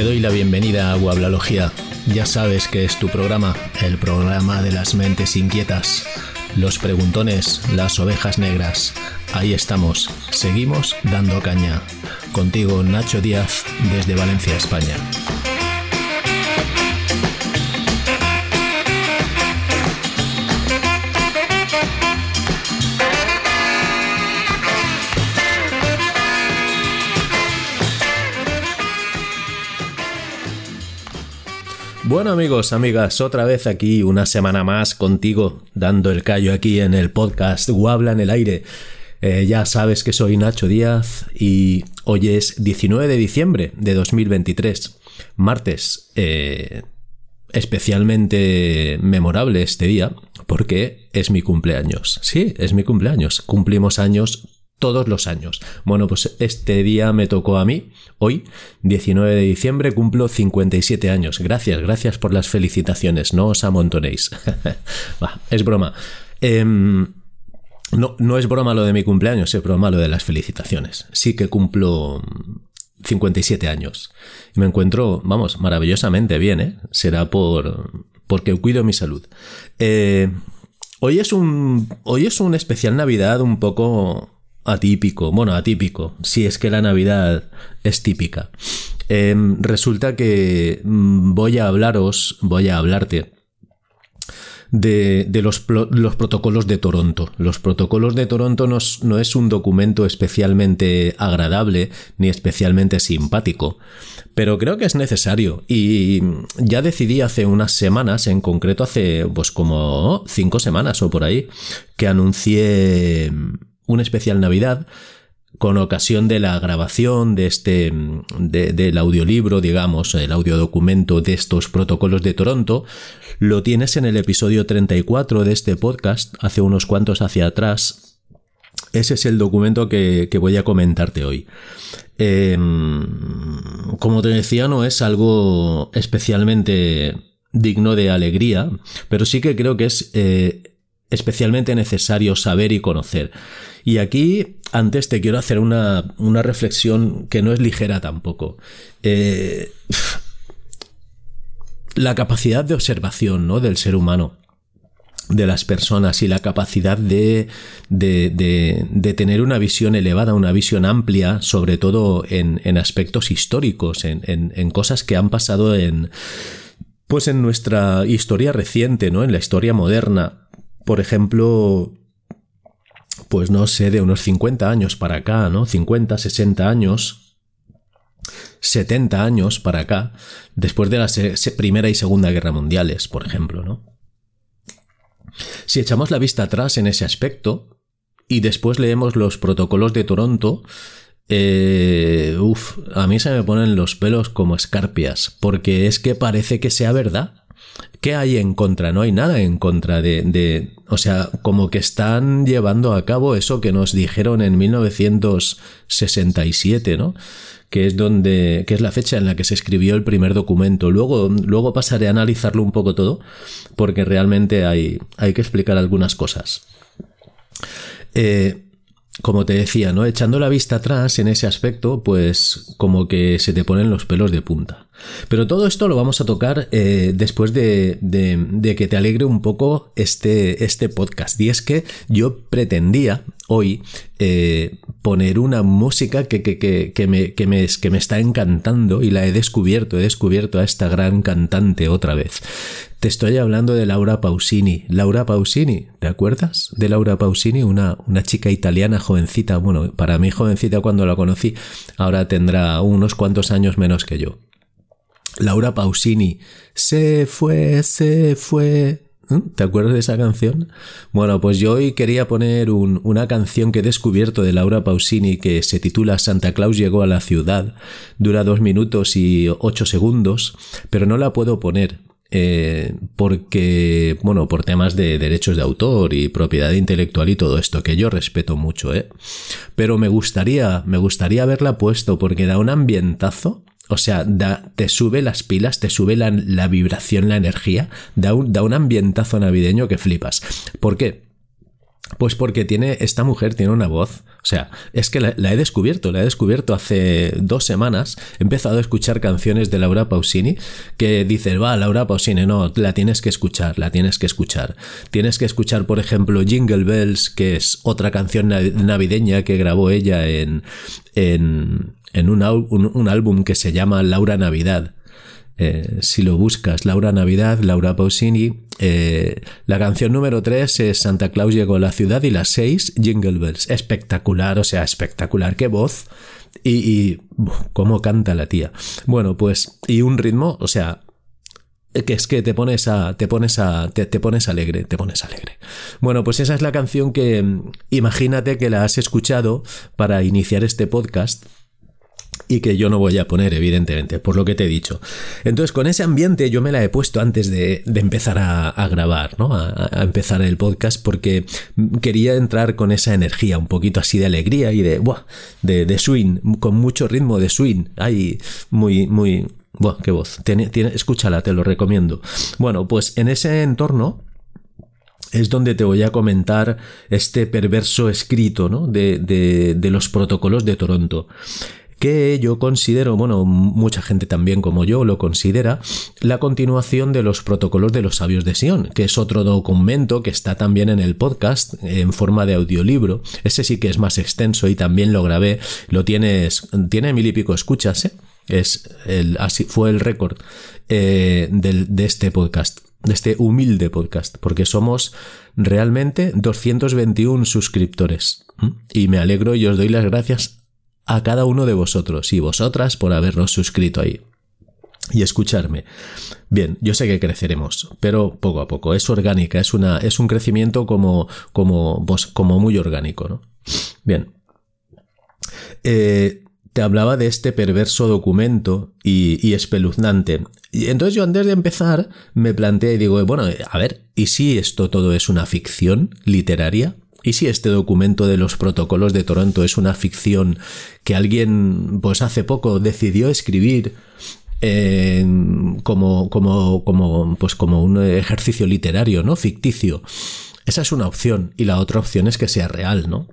Te doy la bienvenida a Guablalogía. Ya sabes que es tu programa, el programa de las mentes inquietas, los preguntones, las ovejas negras. Ahí estamos, seguimos dando caña. Contigo Nacho Díaz desde Valencia, España. Bueno amigos, amigas, otra vez aquí una semana más contigo, dando el callo aquí en el podcast Guabla en el aire. Eh, ya sabes que soy Nacho Díaz y hoy es 19 de diciembre de 2023, martes. Eh, especialmente memorable este día porque es mi cumpleaños. Sí, es mi cumpleaños. Cumplimos años todos los años. Bueno, pues este día me tocó a mí, hoy, 19 de diciembre, cumplo 57 años. Gracias, gracias por las felicitaciones, no os amontonéis. es broma. Em, no, no es broma lo de mi cumpleaños, es broma lo de las felicitaciones. Sí que cumplo 57 años. Y me encuentro, vamos, maravillosamente bien, ¿eh? Será por porque cuido mi salud. Eh, hoy es un. Hoy es un especial Navidad un poco atípico, bueno, atípico, si es que la Navidad es típica. Em, resulta que mm, voy a hablaros, voy a hablarte de, los, los, protocolos de Toronto. Los protocolos de Toronto no, no, es un documento especialmente agradable ni especialmente simpático, pero creo que es necesario y ya decidí hace unas semanas, en concreto hace pues como cinco semanas o por ahí, que anuncié un especial Navidad con ocasión de la grabación de este del audiolibro, digamos, el audiodocumento de estos protocolos de Toronto, lo tienes en el episodio 34 de este podcast, hace unos cuantos hacia atrás. Ese es el documento que, voy a comentarte hoy. Em, como te decía, no es algo especialmente digno de alegría, pero sí que creo que es eh, especialmente necesario saber y conocer. Y aquí, antes te quiero hacer una, reflexión que no es ligera tampoco. Eh, la capacidad de observación ¿no? del ser humano de las personas y la capacidad de, de, tener una visión elevada, una visión amplia, sobre todo en, en aspectos históricos, en, en, cosas que han pasado en, pues en nuestra historia reciente, ¿no? En la historia moderna. Por ejemplo, pues no sé, de unos 50 años para acá, ¿no? 50, 60 años, 70 años para acá, después de la Primera y Segunda Guerra Mundiales, por ejemplo, ¿no? Si echamos la vista atrás en ese aspecto y después leemos los protocolos de Toronto, eh, uf, a mí se me ponen los pelos como escarpias, porque es que parece que sea verdad. ¿Qué hay en contra? No hay nada en contra de, de, O sea, como que están llevando a cabo eso que nos dijeron en 1967, ¿no? Que es donde. que es la fecha en la que se escribió el primer documento. Luego, luego pasaré a analizarlo un poco todo, porque realmente hay, hay que explicar algunas cosas. Eh, como te decía, ¿no? Echando la vista atrás en ese aspecto, pues como que se te ponen los pelos de punta. Pero todo esto lo vamos a tocar eh, después de, que te alegre un poco este, este podcast. Y es que yo pretendía hoy eh, poner una música que, que, me, que, me, que me está encantando y la he descubierto, he descubierto a esta gran cantante otra vez. Te estoy hablando de Laura Pausini. Laura Pausini, ¿te acuerdas de Laura Pausini? Una, una chica italiana jovencita, bueno, para mí jovencita cuando la conocí, ahora tendrá unos cuantos años menos que yo. Laura Pausini. Se fue, se fue. ¿Mm? ¿Te acuerdas de esa canción? Bueno, pues yo hoy quería poner una canción que he descubierto de Laura Pausini que se titula Santa Claus llegó a la ciudad. Dura dos minutos y ocho segundos, pero no la puedo poner. Eh, porque, bueno, por temas de derechos de autor y propiedad intelectual y todo esto, que yo respeto mucho, ¿eh? Pero me gustaría, me gustaría haberla puesto porque da un ambientazo o sea, te sube las pilas, te sube la, vibración, la energía, da un, da un ambientazo navideño que flipas. ¿Por qué? Pues porque tiene, esta mujer tiene una voz. O sea, es que la, he descubierto, la he descubierto hace dos semanas. He empezado a escuchar canciones de Laura Pausini que dices, va, Laura Pausini, no, la tienes que escuchar, la tienes que escuchar. Tienes que escuchar, por ejemplo, Jingle Bells, que es otra canción navideña que grabó ella en, en, en un, un álbum que se llama Laura Navidad eh, si lo buscas, Laura Navidad, Laura Pausini. Eh, la canción número 3 es Santa Claus llegó a la ciudad y la 6, Jingle Bells. Espectacular, o sea, espectacular. Qué voz. Y, cómo canta la tía. Bueno, pues, y un ritmo, o sea, que es que te pones a te pones a te, pones alegre te pones alegre bueno pues esa es la canción que imagínate que la has escuchado para iniciar este podcast y que yo no voy a poner, evidentemente, por lo que te he dicho. Entonces, con ese ambiente yo me la he puesto antes de, empezar a, grabar, ¿no? A, empezar el podcast, porque quería entrar con esa energía, un poquito así de alegría y de, ¡buah! de, swing, con mucho ritmo de swing. Ay, muy, muy. Buah, qué voz. Escúchala, te lo recomiendo. Bueno, pues en ese entorno es donde te voy a comentar este perverso escrito ¿no? de, de los protocolos de Toronto que yo considero, bueno, mucha gente también como yo lo considera, la continuación de los protocolos de los sabios de Sion, que es otro documento que está también en el podcast en forma de audiolibro. Ese sí que es más extenso y también lo grabé. Lo tienes, tiene mil y pico escuchas, ¿eh? Es el, así fue el récord eh, de este podcast, de este humilde podcast, porque somos realmente 221 suscriptores. Y me alegro y os doy las gracias a cada uno de vosotros y vosotras por habernos suscrito ahí y escucharme. Bien, yo sé que creceremos, pero poco a poco. Es orgánica, es una, es un crecimiento como, como, como muy orgánico, ¿no? Bien. Eh, te hablaba de este perverso documento y, y, espeluznante. Y entonces yo antes de empezar me planteé y digo, bueno, a ver, ¿y si esto todo es una ficción literaria? ¿Y si este documento de los protocolos de Toronto es una ficción que alguien, pues hace poco, decidió escribir eh, como, como, como, pues como un ejercicio literario, ¿no? Ficticio. Esa es una opción. Y la otra opción es que sea real, ¿no?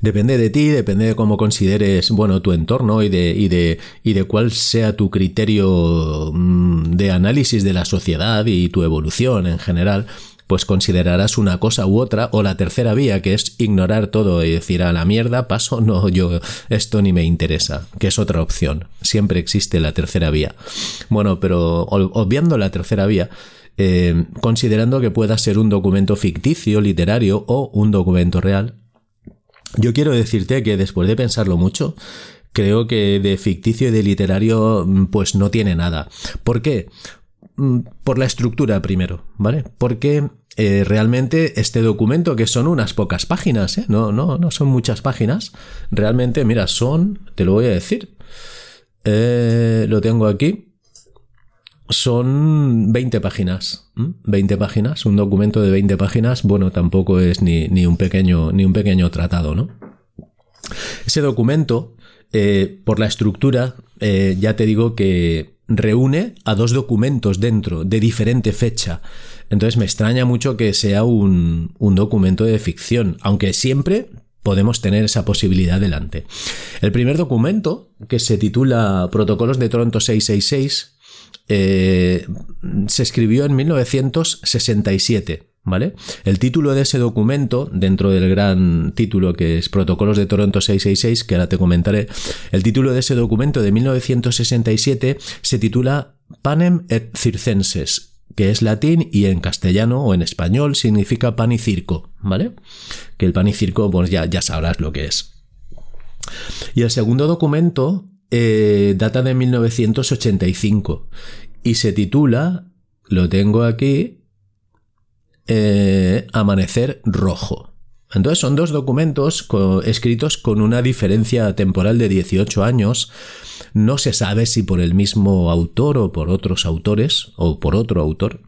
Depende de ti, depende de cómo consideres, bueno, tu entorno y de, y de, y de cuál sea tu criterio mm, de análisis de la sociedad y tu evolución en general pues considerarás una cosa u otra, o la tercera vía, que es ignorar todo y decir a la mierda, paso, no, yo, esto ni me interesa, que es otra opción. Siempre existe la tercera vía. Bueno, pero obviando la tercera vía, eh, considerando que pueda ser un documento ficticio, literario o un documento real, yo quiero decirte que después de pensarlo mucho, creo que de ficticio y de literario pues no tiene nada. ¿Por qué? Mm, por la estructura primero, ¿vale? Porque eh, realmente este documento, que son unas pocas páginas, ¿eh? no, no, no son muchas páginas, realmente, mira, son, te lo voy a decir, eh, lo tengo aquí, son 20 páginas, 20 páginas, un documento de 20 páginas, bueno, tampoco es ni, ni un, pequeño, ni un pequeño tratado, ¿no? Ese documento, por la estructura, ya te digo que reúne a dos documentos dentro de diferente fecha. Entonces me extraña mucho que sea un, documento de ficción, aunque siempre podemos tener esa posibilidad delante. El primer documento, que se titula Protocolos de Toronto 666, eh, se escribió en 1967. ¿Vale? El título de ese documento, dentro del gran título que es Protocolos de Toronto 666, que ahora te comentaré, el título de ese documento de 1967 se titula Panem et Circenses, que es latín y en castellano o en español significa pan y circo, ¿vale? Que el pan y circo, pues ya, ya sabrás lo que es. Y el segundo documento eh, data de 1985 y se titula, lo tengo aquí, eh, Amanecer Rojo. Entonces son dos documentos escritos con una diferencia temporal de 18 años. No se sabe si por el mismo autor o por otros autores o por otro autor.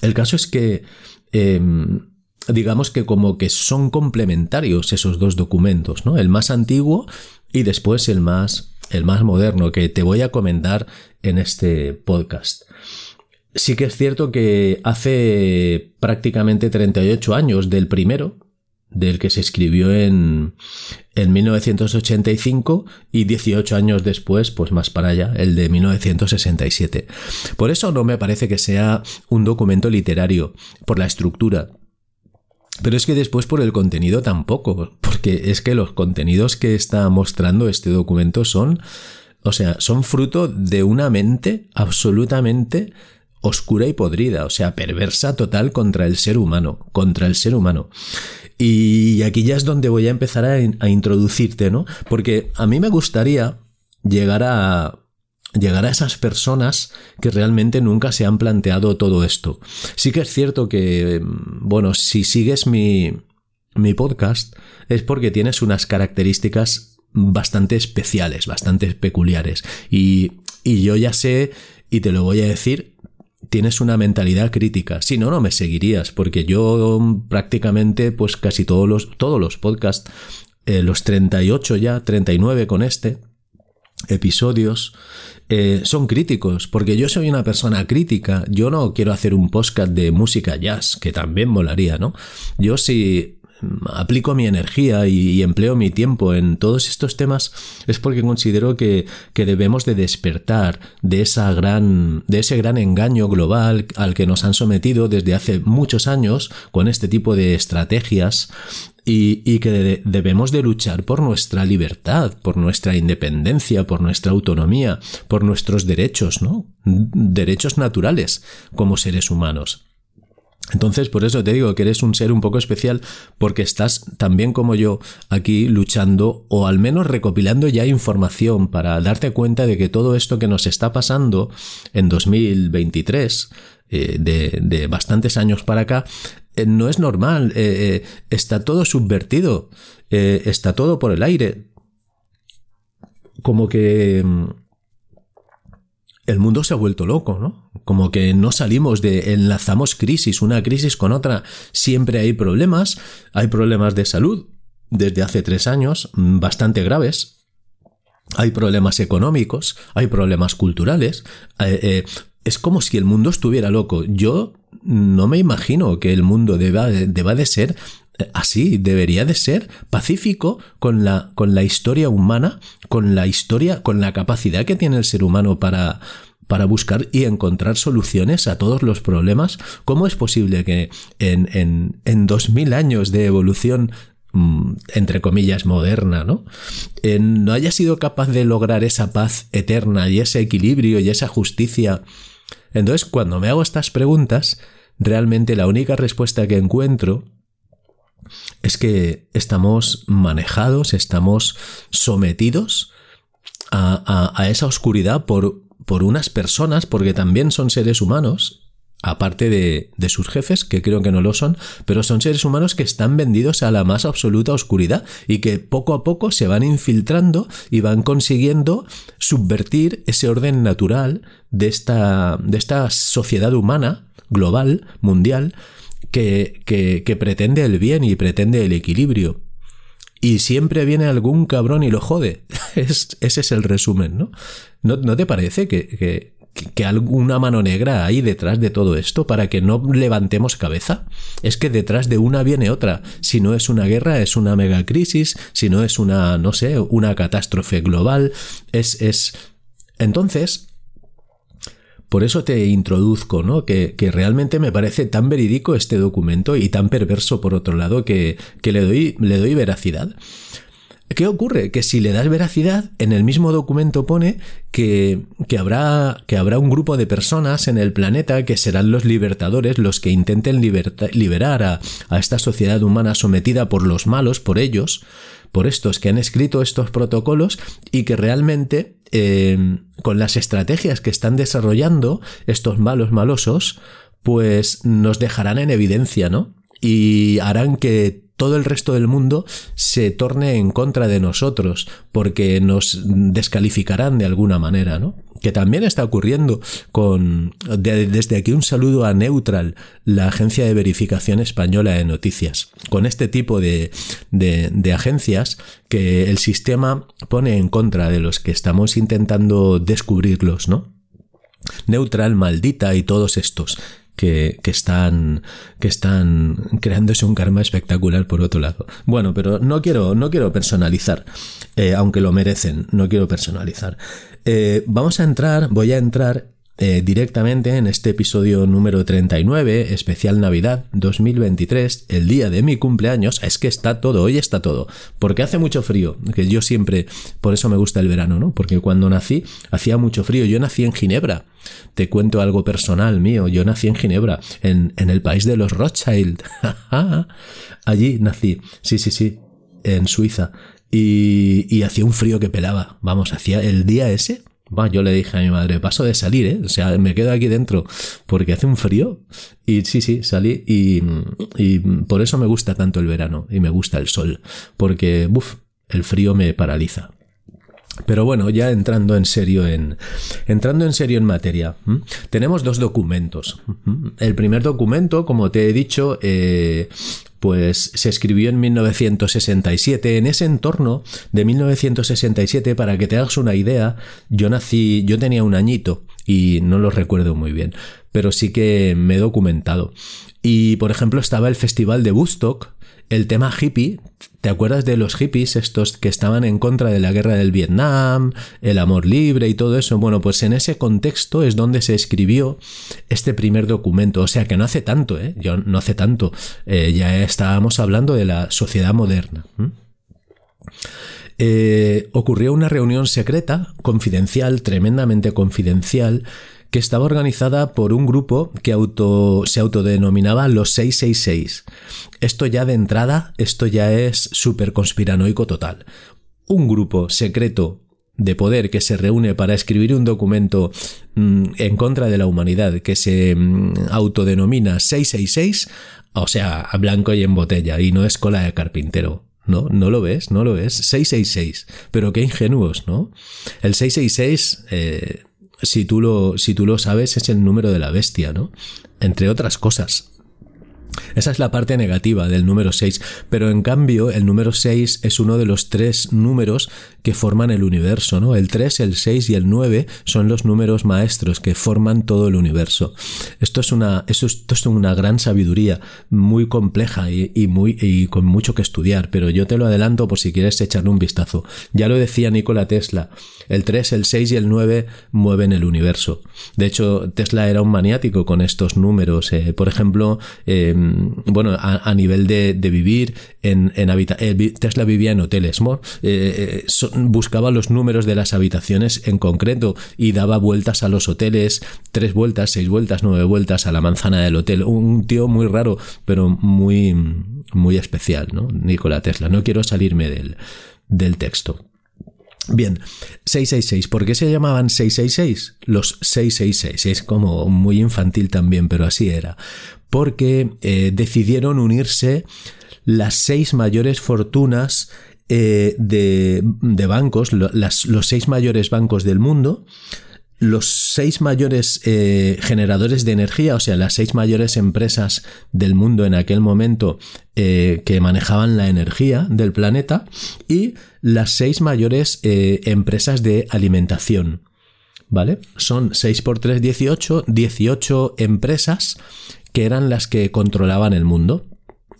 El caso es que em, digamos que como que son complementarios esos dos documentos, ¿no? El más antiguo y después el más el más moderno que te voy a comentar en este podcast. Sí que es cierto que hace prácticamente 38 años del primero, del que se escribió en, en 1985 y 18 años después, pues más para allá, el de 1967. Por eso no me parece que sea un documento literario, por la estructura. Pero es que después por el contenido tampoco, porque es que los contenidos que está mostrando este documento son, o sea, son fruto de una mente absolutamente oscura y podrida, o sea, perversa total contra el ser humano, contra el ser humano. Y aquí ya es donde voy a empezar a, introducirte, ¿no? Porque a mí me gustaría llegar a llegar a esas personas que realmente nunca se han planteado todo esto. Sí que es cierto que, bueno, si sigues mi, mi podcast es porque tienes unas características bastante especiales, bastante peculiares. Y, y yo ya sé, y te lo voy a decir, tienes una mentalidad crítica. Si no, no me seguirías, porque yo prácticamente, pues casi todos los, todos los podcasts, eh, los 38 ya, 39 con este, episodios, eh, son críticos, porque yo soy una persona crítica. Yo no quiero hacer un podcast de música jazz, que también molaría, ¿no? Yo sí aplico mi energía y, empleo mi tiempo en todos estos temas es porque considero que, que, debemos de despertar de esa gran de ese gran engaño global al que nos han sometido desde hace muchos años con este tipo de estrategias y, y que debemos de luchar por nuestra libertad, por nuestra independencia, por nuestra autonomía, por nuestros derechos, ¿no? Derechos naturales como seres humanos. Entonces, por eso te digo que eres un ser un poco especial porque estás también como yo aquí luchando o al menos recopilando ya información para darte cuenta de que todo esto que nos está pasando en 2023, eh, de, de, bastantes años para acá, eh, no es normal, eh, está todo subvertido, está todo por el aire. Como que mm, el mundo se ha vuelto loco, ¿no? Como que no salimos de enlazamos crisis, una crisis con otra. Siempre hay problemas, hay problemas de salud desde hace tres años, mm, bastante graves. Hay problemas económicos, hay problemas culturales. Eh, eh, es como si el mundo estuviera loco. Yo no me imagino que el mundo deba, deba de ser así, debería de ser pacífico con la, con la historia humana, con la historia, con la capacidad que tiene el ser humano para, para buscar y encontrar soluciones a todos los problemas. ¿Cómo es posible que en, en, en 2000 años de evolución mm, entre comillas, moderna, ¿no? no haya sido capaz de lograr esa paz eterna y ese equilibrio y esa justicia. Entonces, cuando me hago estas preguntas, realmente la única respuesta que encuentro es que estamos manejados, estamos sometidos a, esa oscuridad por, por, unas personas, porque también son seres humanos, aparte de, de, sus jefes, que creo que no lo son, pero son seres humanos que están vendidos a la más absoluta oscuridad y que poco a poco se van infiltrando y van consiguiendo subvertir ese orden natural de esta, de esta sociedad humana, global, mundial, que, pretende el bien y pretende el equilibrio. Y siempre viene algún cabrón y lo jode. ese es el resumen, ¿no? ¿No, te parece que, que, alguna mano negra hay detrás de todo esto para que no levantemos cabeza? Es que detrás de una viene otra. Si no es una guerra, es una megacrisis. Si no es una, no sé, una catástrofe global. Es, es... Entonces, por eso te introduzco, ¿no? Que, que, realmente me parece tan verídico este documento y tan perverso por otro lado que, que le, doy, le doy veracidad. ¿Qué ocurre? Que si le das veracidad, en el mismo documento pone que, que, habrá, que habrá un grupo de personas en el planeta que serán los libertadores, los que intenten liberar a, a esta sociedad humana sometida por los malos, por ellos, por estos que han escrito estos protocolos y que realmente eh, con las estrategias que están desarrollando estos malos malosos, pues nos dejarán en evidencia, ¿no? Y harán que todo el resto del mundo se torne en contra de nosotros, porque nos descalificarán de alguna manera, ¿no? Que también está ocurriendo con. desde aquí un saludo a Neutral, la agencia de verificación española de noticias. Con este tipo de, de agencias que el sistema pone en contra de los que estamos intentando descubrirlos, ¿no? Neutral, Maldita y todos estos que, están, que están creándose un karma espectacular por otro lado. Bueno, pero no quiero, no quiero personalizar, eh, aunque lo merecen, no quiero personalizar. Eh, vamos a entrar, voy a entrar eh, directamente en este episodio número 39, especial Navidad 2023, el día de mi cumpleaños. Es que está todo, hoy está todo. Porque hace mucho frío, que yo siempre, por eso me gusta el verano, ¿no? Porque cuando nací hacía mucho frío. Yo nací en Ginebra. Te cuento algo personal mío. Yo nací en Ginebra, en, en el país de los Rothschild. Allí nací. Sí, sí, sí. En Suiza. Y, y hacía un frío que pelaba. Vamos, hacía el día ese yo le dije a mi madre, paso de salir, ¿eh? O sea, me quedo aquí dentro porque hace un frío. Y sí, sí, salí y, y por eso me gusta tanto el verano y me gusta el sol. Porque, buf, el frío me paraliza. Pero bueno, ya entrando en serio en entrando en serio en materia, tenemos dos documentos. El primer documento, como te he dicho, eh, pues se escribió en 1967. En ese entorno de 1967, para que te hagas una idea, yo nací, yo tenía un añito y no lo recuerdo muy bien, pero sí que me he documentado. Y por ejemplo estaba el Festival de Woodstock, el tema hippie, ¿te acuerdas de los hippies estos que estaban en contra de la guerra del Vietnam, el amor libre y todo eso? Bueno, pues en ese contexto es donde se escribió este primer documento, o sea que no hace tanto, ¿eh? Yo no hace tanto, eh, ya estábamos hablando de la sociedad moderna. Eh, ocurrió una reunión secreta, confidencial, tremendamente confidencial, que estaba organizada por un grupo que auto, se autodenominaba los 666. Esto ya de entrada, esto ya es súper conspiranoico total. Un grupo secreto de poder que se reúne para escribir un documento mm, en contra de la humanidad que se mm, autodenomina 666, o sea, a blanco y en botella, y no es cola de carpintero. ¿No? ¿No lo ves? ¿No lo ves? 666. Pero qué ingenuos, ¿no? El 666 eh, si tú lo, si tú lo sabes, es el número de la bestia, ¿no? Entre otras cosas. Esa es la parte negativa del número 6, pero en cambio el número 6 es uno de los tres números que forman el universo, ¿no? El 3, el 6 y el 9 son los números maestros que forman todo el universo. Esto es una, esto es una gran sabiduría, muy compleja y, muy, y con mucho que estudiar, pero yo te lo adelanto por si quieres echarle un vistazo. Ya lo decía Nikola Tesla, el 3, el 6 y el 9 mueven el universo. De hecho, Tesla era un maniático con estos números. Eh, por ejemplo, eh, bueno, a, nivel de, vivir en, en eh, Tesla vivía en hoteles, eh, eh, buscaba los números de las habitaciones en concreto y daba vueltas a los hoteles, tres vueltas, seis vueltas, nueve vueltas a la manzana del hotel. Un tío muy raro, pero muy, muy especial, ¿no? Nikola Tesla. No quiero salirme del, del texto. Bien, 666. ¿Por qué se llamaban 666? Los 666. Es como muy infantil también, pero así era porque eh, decidieron unirse las seis mayores fortunas eh, de, bancos, los seis mayores bancos del mundo, los seis mayores eh, generadores de energía, o sea, las seis mayores empresas del mundo en aquel momento que manejaban la energía del planeta y las seis mayores empresas de alimentación. ¿Vale? Son 6 por 3, 18, 18 empresas que eran las que controlaban el mundo,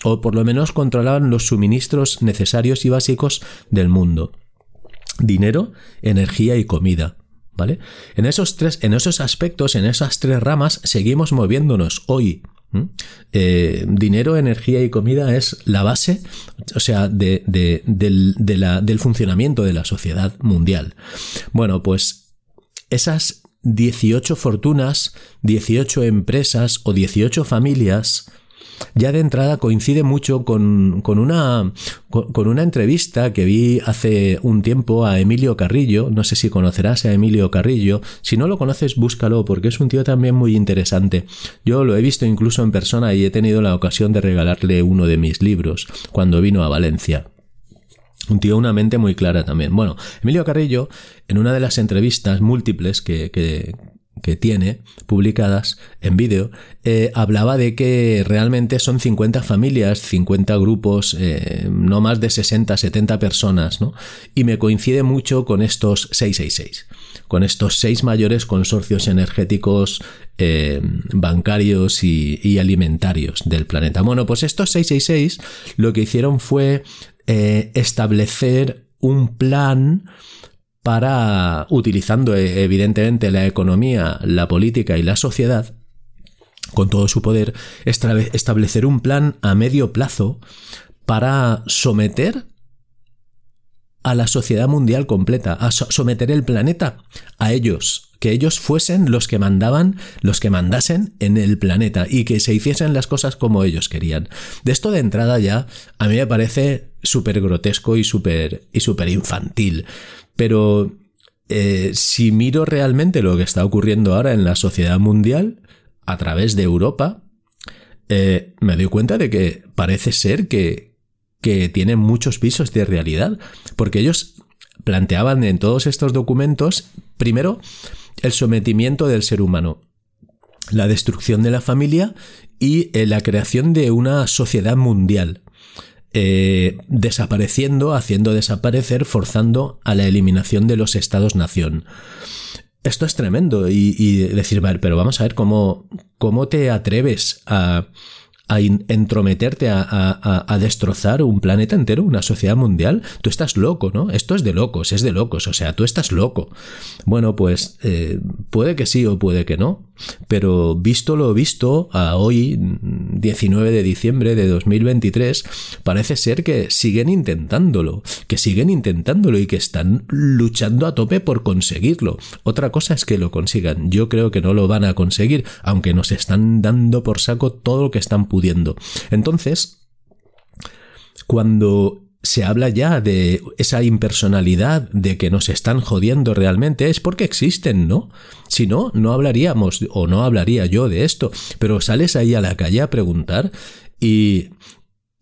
o por lo menos controlaban los suministros necesarios y básicos del mundo. Dinero, energía y comida. ¿Vale? En esos tres, en esos aspectos, en esas tres ramas, seguimos moviéndonos hoy. Eh, dinero, energía y comida es la base, o sea, de, del funcionamiento de la sociedad mundial. Bueno, pues esas 18 fortunas, 18 empresas o 18 familias, ya de entrada coincide mucho con, una, con, una entrevista que vi hace un tiempo a Emilio Carrillo. No sé si conocerás a Emilio Carrillo. Si no lo conoces, búscalo porque es un tío también muy interesante. Yo lo he visto incluso en persona y he tenido la ocasión de regalarle uno de mis libros cuando vino a Valencia. Un tío, una mente muy clara también. Bueno, Emilio Carrillo, en una de las entrevistas múltiples que, que tiene publicadas en vídeo, eh, hablaba de que realmente son 50 familias, 50 grupos, eh, no más de 60, 70 personas, ¿no? Y me coincide mucho con estos 666, con estos seis mayores consorcios energéticos eh, bancarios y, alimentarios del planeta. Bueno, pues estos 666 lo que hicieron fue establecer un plan para, utilizando eh, evidentemente la economía, la política y la sociedad, con todo su poder, establecer un plan a medio plazo para someter a la sociedad mundial completa, a someter el planeta a ellos, que ellos fuesen los que mandaban, los que mandasen en el planeta y que se hiciesen las cosas como ellos querían. De esto de entrada ya a mí me parece súper grotesco y súper y súper infantil. Pero eh, si miro realmente lo que está ocurriendo ahora en la sociedad mundial, a través de Europa, eh, me doy cuenta de que parece ser que, que tienen muchos pisos de realidad, porque ellos planteaban en todos estos documentos, primero, el sometimiento del ser humano, la destrucción de la familia y eh, la creación de una sociedad mundial. Eh, desapareciendo, haciendo desaparecer, forzando a la eliminación de los estados-nación. Esto es tremendo y, decir, pero vamos a ver cómo, cómo te atreves a, a entrometerte a, destrozar un planeta entero, una sociedad mundial, tú estás loco, ¿no? Esto es de locos, es de locos, o sea, tú estás loco. Bueno, pues eh, puede que sí o puede que no, pero visto lo visto, a hoy, 19 de diciembre de 2023, parece ser que siguen intentándolo, que siguen intentándolo y que están luchando a tope por conseguirlo. Otra cosa es que lo consigan. Yo creo que no lo van a conseguir, aunque nos están dando por saco todo lo que están pudiendo. Entonces, cuando se habla ya de esa impersonalidad, de que nos están jodiendo realmente, es porque existen, ¿no? Si no, no hablaríamos o no hablaría yo de esto, pero sales ahí a la calle a preguntar y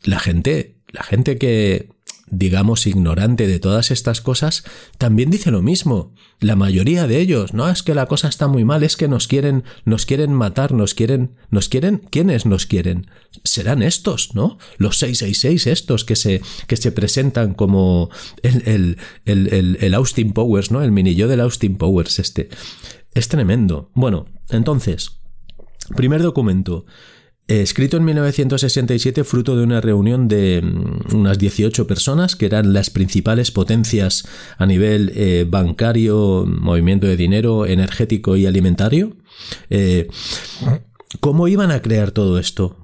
la gente, la gente que digamos, ignorante de todas estas cosas, también dice lo mismo. La mayoría de ellos, no es que la cosa está muy mal, es que nos quieren, nos quieren matar, nos quieren, nos quieren, ¿quiénes nos quieren? Serán estos, ¿no? Los 666 estos que se, que se presentan como el, el, el, Austin Powers, ¿no? El mini yo del Austin Powers este. Es tremendo. Bueno, entonces, primer documento. Eh, escrito en 1967, fruto de una reunión de mm, unas 18 personas que eran las principales potencias a nivel eh, bancario, movimiento de dinero, energético y alimentario. Eh, ¿Cómo iban a crear todo esto?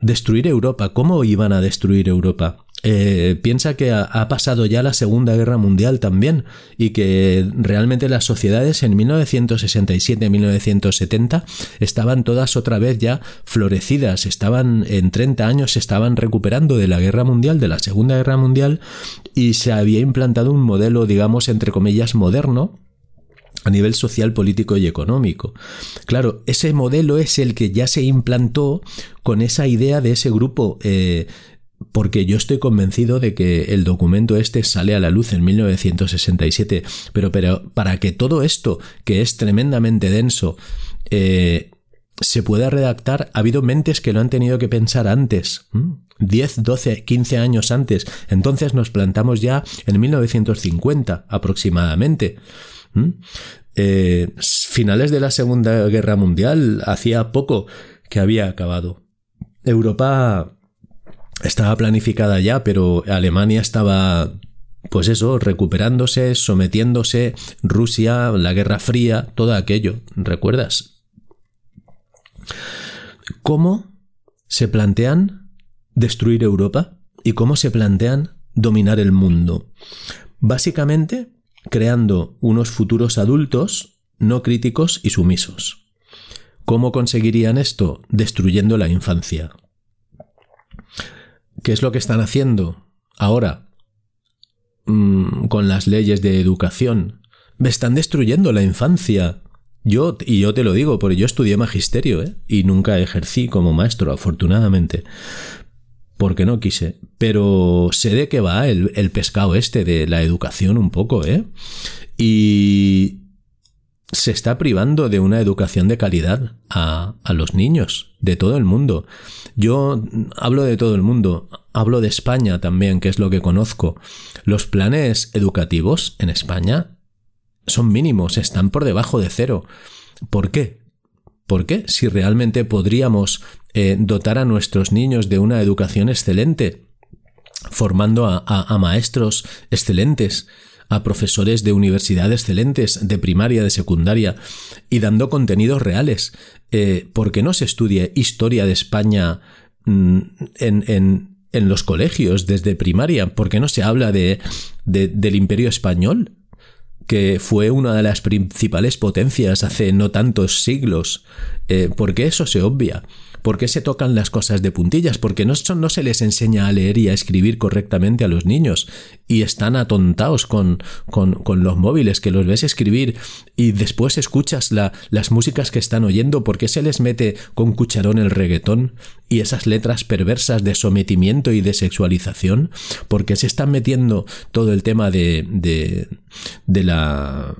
Destruir Europa. ¿Cómo iban a destruir Europa? Eh, piensa que ha, pasado ya la Segunda Guerra Mundial también y que realmente las sociedades en 1967-1970 estaban todas otra vez ya florecidas, estaban en 30 años se estaban recuperando de la Guerra Mundial, de la Segunda Guerra Mundial y se había implantado un modelo, digamos, entre comillas, moderno a nivel social, político y económico. Claro, ese modelo es el que ya se implantó con esa idea de ese grupo eh, porque yo estoy convencido de que el documento este sale a la luz en 1967, pero, pero para que todo esto, que es tremendamente denso, eh, se pueda redactar, ha habido mentes que lo han tenido que pensar antes, 10, 12, 15 años antes. Entonces nos plantamos ya en 1950 aproximadamente. Eh, finales de la Segunda Guerra Mundial, hacía poco que había acabado. Europa estaba planificada ya, pero Alemania estaba, pues eso, recuperándose, sometiéndose, Rusia, la Guerra Fría, todo aquello, ¿recuerdas? ¿Cómo se plantean destruir Europa y cómo se plantean dominar el mundo? Básicamente, creando unos futuros adultos no críticos y sumisos. ¿Cómo conseguirían esto? Destruyendo la infancia. ¿Qué es lo que están haciendo ahora mm, con las leyes de educación? Me están destruyendo la infancia. Yo, y yo te lo digo, porque yo estudié magisterio, ¿eh? Y nunca ejercí como maestro, afortunadamente. Porque no quise. Pero sé de qué va el, el pescado este de la educación un poco, ¿eh? Y se está privando de una educación de calidad a, a, los niños de todo el mundo. Yo hablo de todo el mundo, hablo de España también, que es lo que conozco. Los planes educativos en España son mínimos, están por debajo de cero. ¿Por qué? ¿Por qué? Si realmente podríamos eh, dotar a nuestros niños de una educación excelente, formando a, maestros excelentes, a profesores de universidad excelentes, de primaria, de secundaria, y dando contenidos reales. Eh, ¿Por qué no se estudia historia de España mm, en, en, en, los colegios desde primaria? ¿Por qué no se habla de, de, del imperio español? que fue una de las principales potencias hace no tantos siglos. Eh, ¿Por qué eso se obvia? ¿Por qué se tocan las cosas de puntillas? Porque no, no se les enseña a leer y a escribir correctamente a los niños y están atontados con, con, los móviles que los ves escribir y después escuchas la, las músicas que están oyendo. ¿Por qué se les mete con cucharón el reggaetón y esas letras perversas de sometimiento y de sexualización? ¿Por qué se están metiendo todo el tema de, de, de la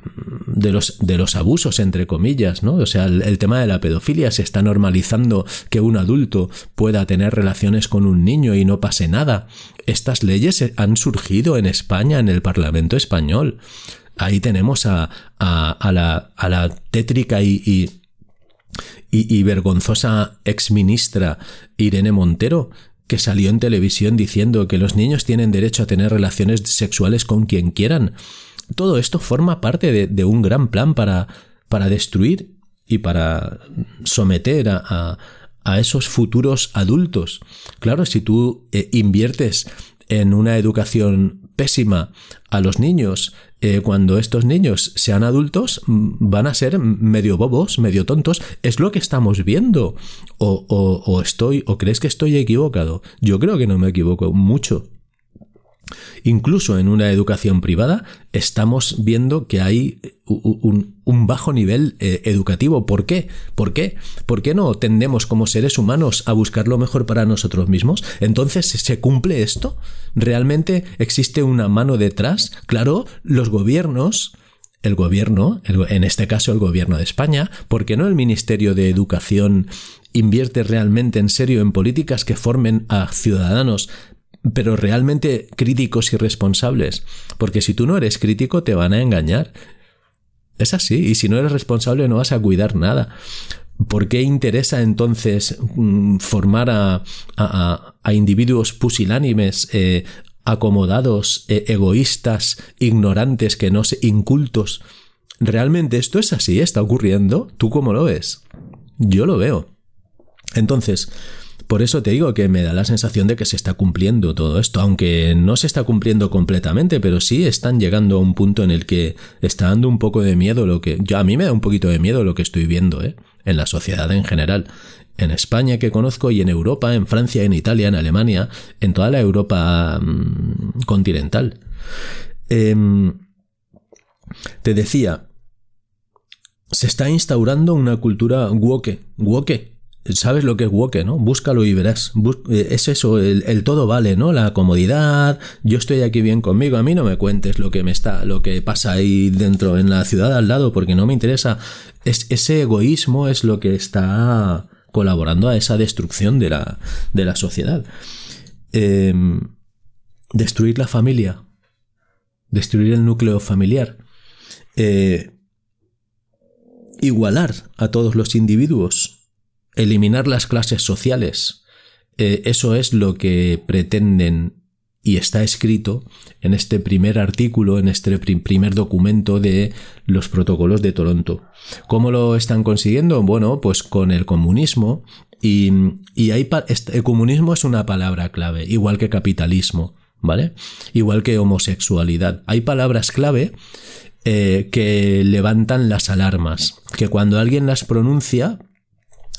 de los, de los abusos, entre comillas, ¿no? O sea, el, tema de la pedofilia se está normalizando que un adulto pueda tener relaciones con un niño y no pase nada. Estas leyes han surgido en España, en el Parlamento español. Ahí tenemos a, a, la, a la, tétrica y, y, y vergonzosa exministra Irene Montero, que salió en televisión diciendo que los niños tienen derecho a tener relaciones sexuales con quien quieran. Todo esto forma parte de, un gran plan para, para destruir y para someter a, a, a esos futuros adultos. Claro, si tú eh, inviertes en una educación pésima a los niños, eh, cuando estos niños sean adultos, van a ser medio bobos, medio tontos. Es lo que estamos viendo. O, o, o estoy, o crees que estoy equivocado. Yo creo que no me equivoco mucho. Incluso en una educación privada estamos viendo que hay un, bajo nivel eh, educativo. ¿Por qué? ¿Por qué? ¿Por qué no tendemos como seres humanos a buscar lo mejor para nosotros mismos? Entonces, ¿se cumple esto? ¿Realmente existe una mano detrás? Claro, los gobiernos el gobierno, en este caso el gobierno de España, ¿por qué no el Ministerio de Educación invierte realmente en serio en políticas que formen a ciudadanos pero realmente críticos y responsables. Porque si tú no eres crítico, te van a engañar. Es así, y si no eres responsable no vas a cuidar nada. ¿Por qué interesa entonces mm, formar a, a, a individuos pusilánimes, eh, acomodados, eh, egoístas, ignorantes, que no sé, incultos? ¿Realmente esto es así? ¿Está ocurriendo? ¿Tú cómo lo ves? Yo lo veo. Entonces, por eso te digo que me da la sensación de que se está cumpliendo todo esto, aunque no se está cumpliendo completamente, pero sí están llegando a un punto en el que está dando un poco de miedo lo que... Yo, a mí me da un poquito de miedo lo que estoy viendo, ¿eh? En la sociedad en general. En España que conozco y en Europa, en Francia, en Italia, en Alemania, en toda la Europa mmm, continental. Eh, te decía, se está instaurando una cultura woke, woke, sabes lo que es woke, ¿no? Búscalo y verás. Bus es eso, el, todo vale, ¿no? La comodidad, yo estoy aquí bien conmigo, a mí no me cuentes lo que me está, lo que pasa ahí dentro en la ciudad al lado, porque no me interesa. Es, ese egoísmo es lo que está colaborando a esa destrucción de la, de la sociedad. Eh, destruir la familia, destruir el núcleo familiar. Eh, igualar a todos los individuos eliminar las clases sociales. Eh, eso es lo que pretenden y está escrito en este primer artículo, en este primer documento de los protocolos de Toronto. ¿Cómo lo están consiguiendo? Bueno, pues con el comunismo y, y el comunismo es una palabra clave, igual que capitalismo, ¿vale? Igual que homosexualidad. Hay palabras clave eh, que levantan las alarmas, que cuando alguien las pronuncia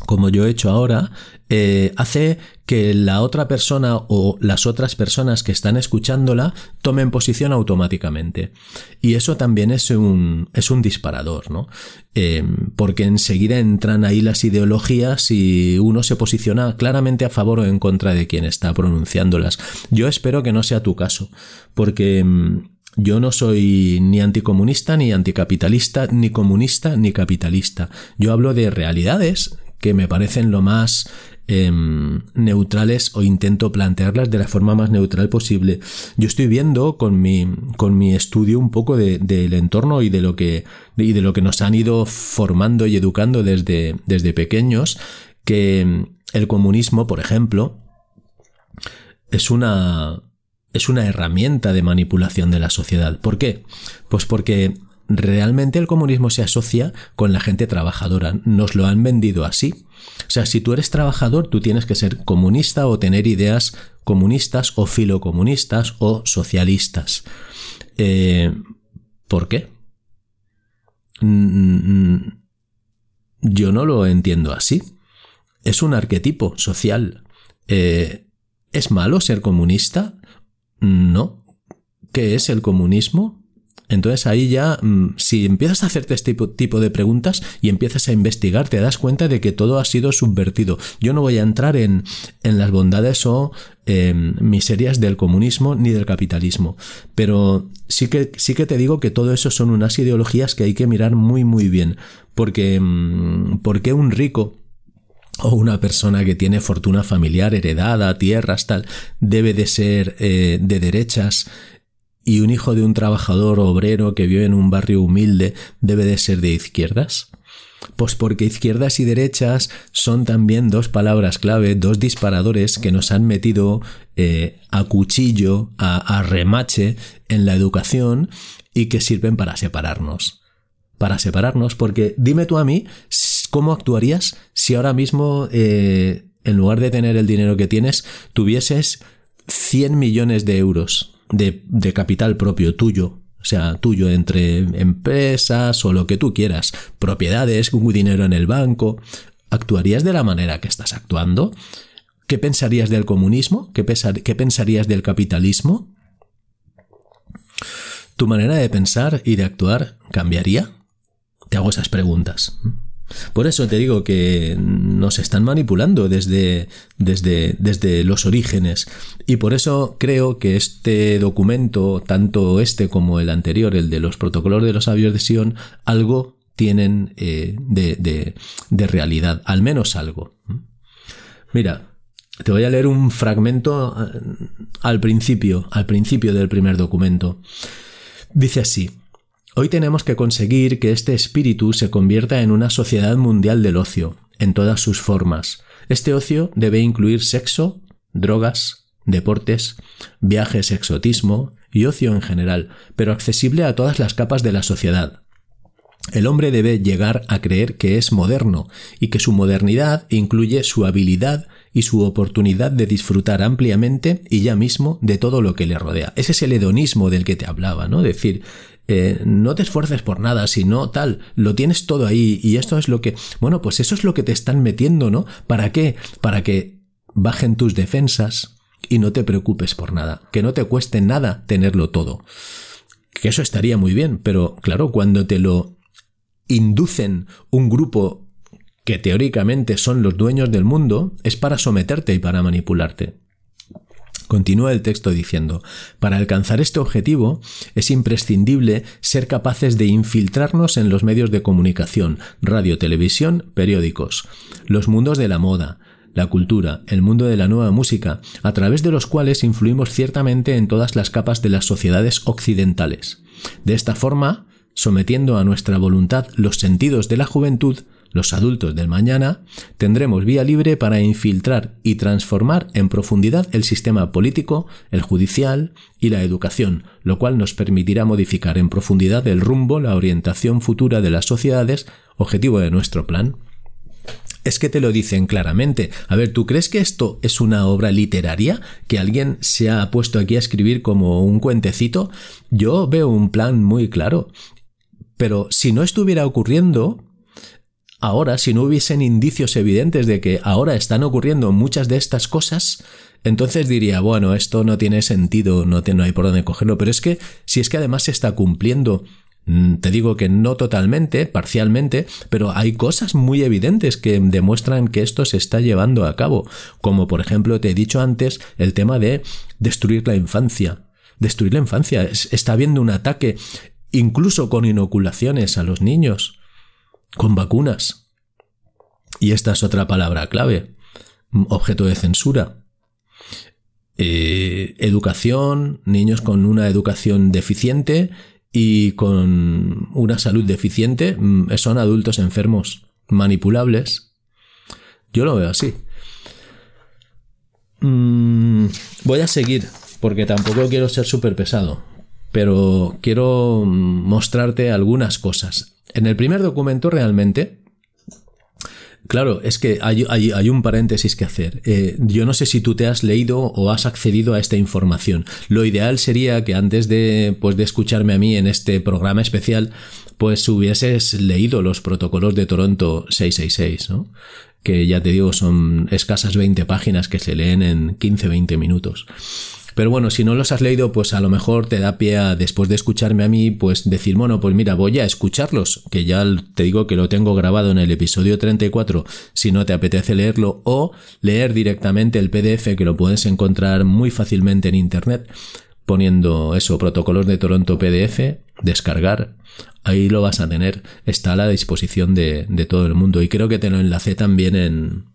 como yo he hecho ahora, eh, hace que la otra persona o las otras personas que están escuchándola tomen posición automáticamente. Y eso también es un, es un disparador, ¿no? Eh, porque enseguida entran ahí las ideologías y uno se posiciona claramente a favor o en contra de quien está pronunciándolas. Yo espero que no sea tu caso, porque mm, yo no soy ni anticomunista, ni anticapitalista, ni comunista, ni capitalista. Yo hablo de realidades que me parecen lo más em, neutrales o intento plantearlas de la forma más neutral posible. Yo estoy viendo con mi, con mi estudio un poco del entorno y de lo que y de lo que nos han ido formando y educando desde, desde pequeños que el comunismo, por ejemplo, es una es una herramienta de manipulación de la sociedad. ¿Por qué? Pues porque realmente el comunismo se asocia con la gente trabajadora. Nos lo han vendido así. O sea, si tú eres trabajador, tú tienes que ser comunista o tener ideas comunistas o filocomunistas o socialistas. Eh, ¿Por qué? Mm, yo no lo entiendo así. Es un arquetipo social. Eh, ¿Es malo ser comunista? No. ¿Qué es el comunismo? Entonces ahí ya, mm, si empiezas a hacerte este tipo, de preguntas y empiezas a investigar, te das cuenta de que todo ha sido subvertido. Yo no voy a entrar en, las bondades o em, miserias del comunismo ni del capitalismo, pero sí que, sí que te digo que todo eso son unas ideologías que hay que mirar muy muy bien, porque, mm, porque un rico o una persona que tiene fortuna familiar heredada, tierras, tal, debe de ser eh, de derechas y un hijo de un trabajador obrero que vive en un barrio humilde debe de ser de izquierdas? Pues porque izquierdas y derechas son también dos palabras clave, dos disparadores que nos han metido eh, a cuchillo, a remache en la educación y que sirven para separarnos. Para separarnos, porque dime tú a mí ¿Cómo actuarías si ahora mismo, eh, en lugar de tener el dinero que tienes, tuvieses 100 millones de euros de, capital propio tuyo? O sea, tuyo entre empresas o lo que tú quieras, propiedades, un dinero en el banco. ¿Actuarías de la manera que estás actuando? ¿Qué pensarías del comunismo? ¿Qué, ¿Qué, pensarías del capitalismo? ¿Tu manera de pensar y de actuar cambiaría? Te hago esas preguntas. Por eso te digo que nos están manipulando desde, desde, desde los orígenes. Y por eso creo que este documento, tanto este como el anterior, el de los protocolos de los sabios de Sion, algo tienen eh, de, de realidad, al menos algo. Mira, te voy a leer un fragmento eh, al principio, al principio del primer documento. Dice así. Hoy tenemos que conseguir que este espíritu se convierta en una sociedad mundial del ocio, en todas sus formas. Este ocio debe incluir sexo, drogas, deportes, viajes, exotismo y ocio en general, pero accesible a todas las capas de la sociedad. El hombre debe llegar a creer que es moderno y que su modernidad incluye su habilidad y su oportunidad de disfrutar ampliamente y ya mismo de todo lo que le rodea. Ese es el hedonismo del que te hablaba, ¿no? Decir, eh, no te esfuerces por nada, sino tal, lo tienes todo ahí y esto es lo que, bueno, pues eso es lo que te están metiendo, ¿no? ¿Para qué? Para que bajen tus defensas y no te preocupes por nada, que no te cueste nada tenerlo todo. Que eso estaría muy bien, pero claro, cuando te lo inducen un grupo que teóricamente son los dueños del mundo, es para someterte y para manipularte. Continúa el texto diciendo, para alcanzar este objetivo es imprescindible ser capaces de infiltrarnos en los medios de comunicación, radio, televisión, periódicos, los mundos de la moda, la cultura, el mundo de la nueva música, a través de los cuales influimos ciertamente en todas las capas de las sociedades occidentales. De esta forma, sometiendo a nuestra voluntad los sentidos de la juventud, los adultos del mañana, tendremos vía libre para infiltrar y transformar en profundidad el sistema político, el judicial y la educación, lo cual nos permitirá modificar en profundidad el rumbo, la orientación futura de las sociedades, objetivo de nuestro plan. Es que te lo dicen claramente. A ver, ¿tú crees que esto es una obra literaria? ¿Que alguien se ha puesto aquí a escribir como un cuentecito? Yo veo un plan muy claro. Pero si no estuviera ocurriendo, ahora, si no hubiesen indicios evidentes de que ahora están ocurriendo muchas de estas cosas, entonces diría, bueno, esto no tiene sentido, no, no hay por dónde cogerlo, pero es que si es que además se está cumpliendo mm, te digo que no totalmente, parcialmente, pero hay cosas muy evidentes que demuestran que esto se está llevando a cabo, como por ejemplo te he dicho antes el tema de destruir la infancia, destruir la infancia. está habiendo un ataque incluso con inoculaciones a los niños, con vacunas. Y esta es otra palabra clave, objeto de censura. Eh, educación, niños con una educación deficiente y con una salud deficiente mm, son adultos enfermos, manipulables. Yo lo veo así. Mm, voy a seguir, porque tampoco quiero ser súper pesado, pero quiero mostrarte algunas cosas. En el primer documento realmente Claro, es que hay, un paréntesis que hacer. Eh, yo no sé si tú te has leído o has accedido a esta información. Lo ideal sería que antes de, pues, de escucharme a mí en este programa especial, pues hubieses leído los protocolos de Toronto 666, ¿no? Que ya te digo, son escasas 20 páginas que se leen en 15-20 minutos. Pero bueno, si no los has leído, pues a lo mejor te da pie a, después de escucharme a mí, pues decir, bueno, pues mira, voy a escucharlos, que ya te digo que lo tengo grabado en el episodio 34, si no te apetece leerlo, o leer directamente el PDF que lo puedes encontrar muy fácilmente en Internet, poniendo eso, protocolos de Toronto PDF, descargar, ahí lo vas a tener, está a la disposición de, todo el mundo y creo que te lo enlacé también en,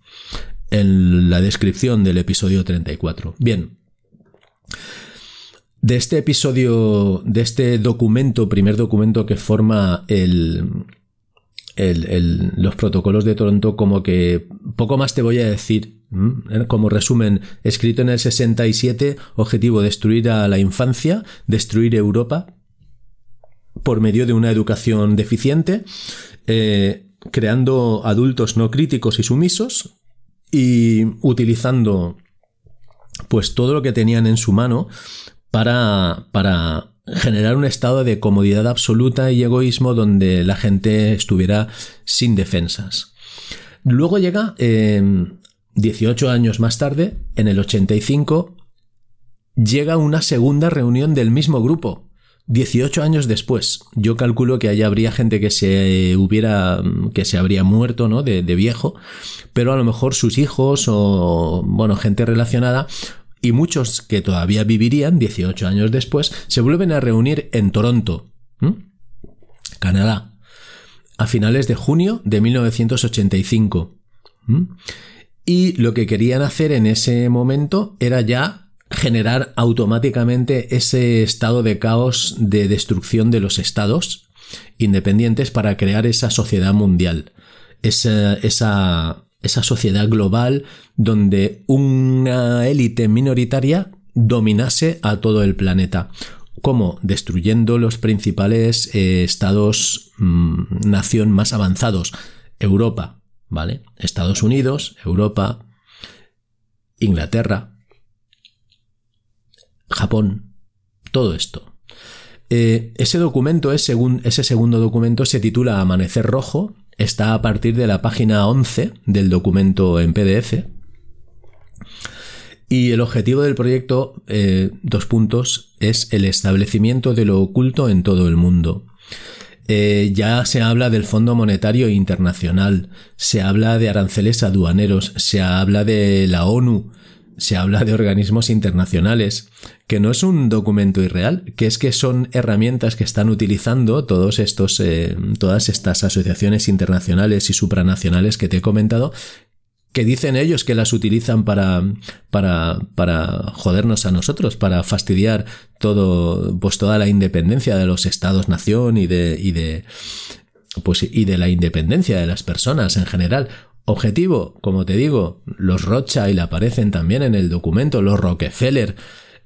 en la descripción del episodio 34. Bien, de este episodio, de este documento, primer documento que forma el, los protocolos de Toronto, como que poco más te voy a decir. Como resumen, escrito en el 67, objetivo destruir a la infancia, destruir Europa por medio de una educación deficiente, eh, creando adultos no críticos y sumisos y utilizando pues todo lo que tenían en su mano para, generar un estado de comodidad absoluta y egoísmo donde la gente estuviera sin defensas. Luego llega, 18 años más tarde, en el 85, llega una segunda reunión del mismo grupo. 18 años después, yo calculo que allá habría gente que se hubiera, que se habría muerto, ¿no? De, de viejo, pero a lo mejor sus hijos o, bueno, gente relacionada y muchos que todavía vivirían 18 años después se vuelven a reunir en Toronto, Canadá, a finales de junio de 1985. Y lo que querían hacer en ese momento era ya generar automáticamente ese estado de caos de destrucción de los estados independientes para crear esa sociedad mundial, esa, esa esa sociedad global donde una élite minoritaria dominase a todo el planeta. como Destruyendo los principales eh, estados mm, nación más avanzados. Europa, ¿vale? Estados Unidos, Europa, Inglaterra, Japón, todo esto. Eh, ese documento, es ese segundo documento se titula Amanecer Rojo está a partir de la página 11 del documento en PDF. Y el objetivo del proyecto, eh, dos puntos, es el establecimiento de lo oculto en todo el mundo. Eh, ya se habla del Fondo Monetario Internacional, se habla de aranceles aduaneros, se habla de la ONU, se habla de organismos internacionales, que no es un documento irreal, que es que son herramientas que están utilizando todos estos, eh, todas estas asociaciones internacionales y supranacionales que te he comentado, que dicen ellos que las utilizan para, para, para jodernos a nosotros, para fastidiar todo, pues toda la independencia de los estados-nación y de, y de, pues, y de la independencia de las personas en general. Objetivo, como te digo, los Rothschild aparecen también en el documento, los Rockefeller,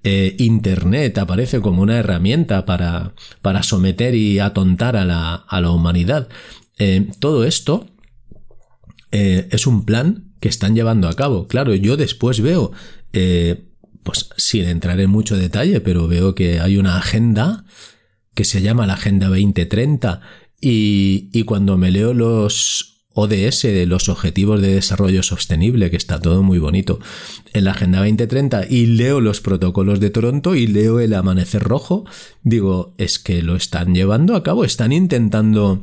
eh, Internet aparece como una herramienta para, para someter y atontar a la, a la humanidad. Eh, todo esto eh, es un plan que están llevando a cabo. Claro, yo después veo, pues sin entrar en mucho detalle, pero veo que hay una agenda que se llama la Agenda 2030 y, y cuando me leo los ODS de los Objetivos de Desarrollo Sostenible, que está todo muy bonito, en la Agenda 2030 y leo los protocolos de Toronto y leo el Amanecer Rojo, digo, es que lo están llevando a cabo, están intentando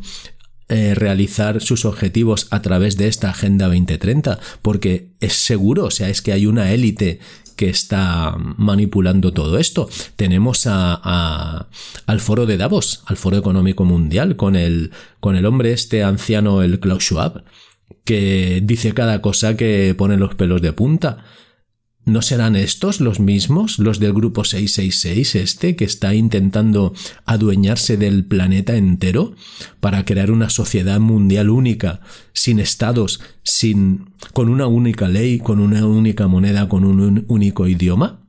eh, realizar sus objetivos a través de esta Agenda 2030, porque es seguro, o sea, es que hay una élite que está manipulando todo esto. Tenemos a, al foro de Davos, al foro económico mundial, con el, con el hombre este anciano, el Klaus Schwab, que dice cada cosa que pone los pelos de punta. ¿No serán estos los mismos, los del grupo 666, este, que está intentando adueñarse del planeta entero para crear una sociedad mundial única, sin estados, sin, con una única ley, con una única moneda, con un único idioma?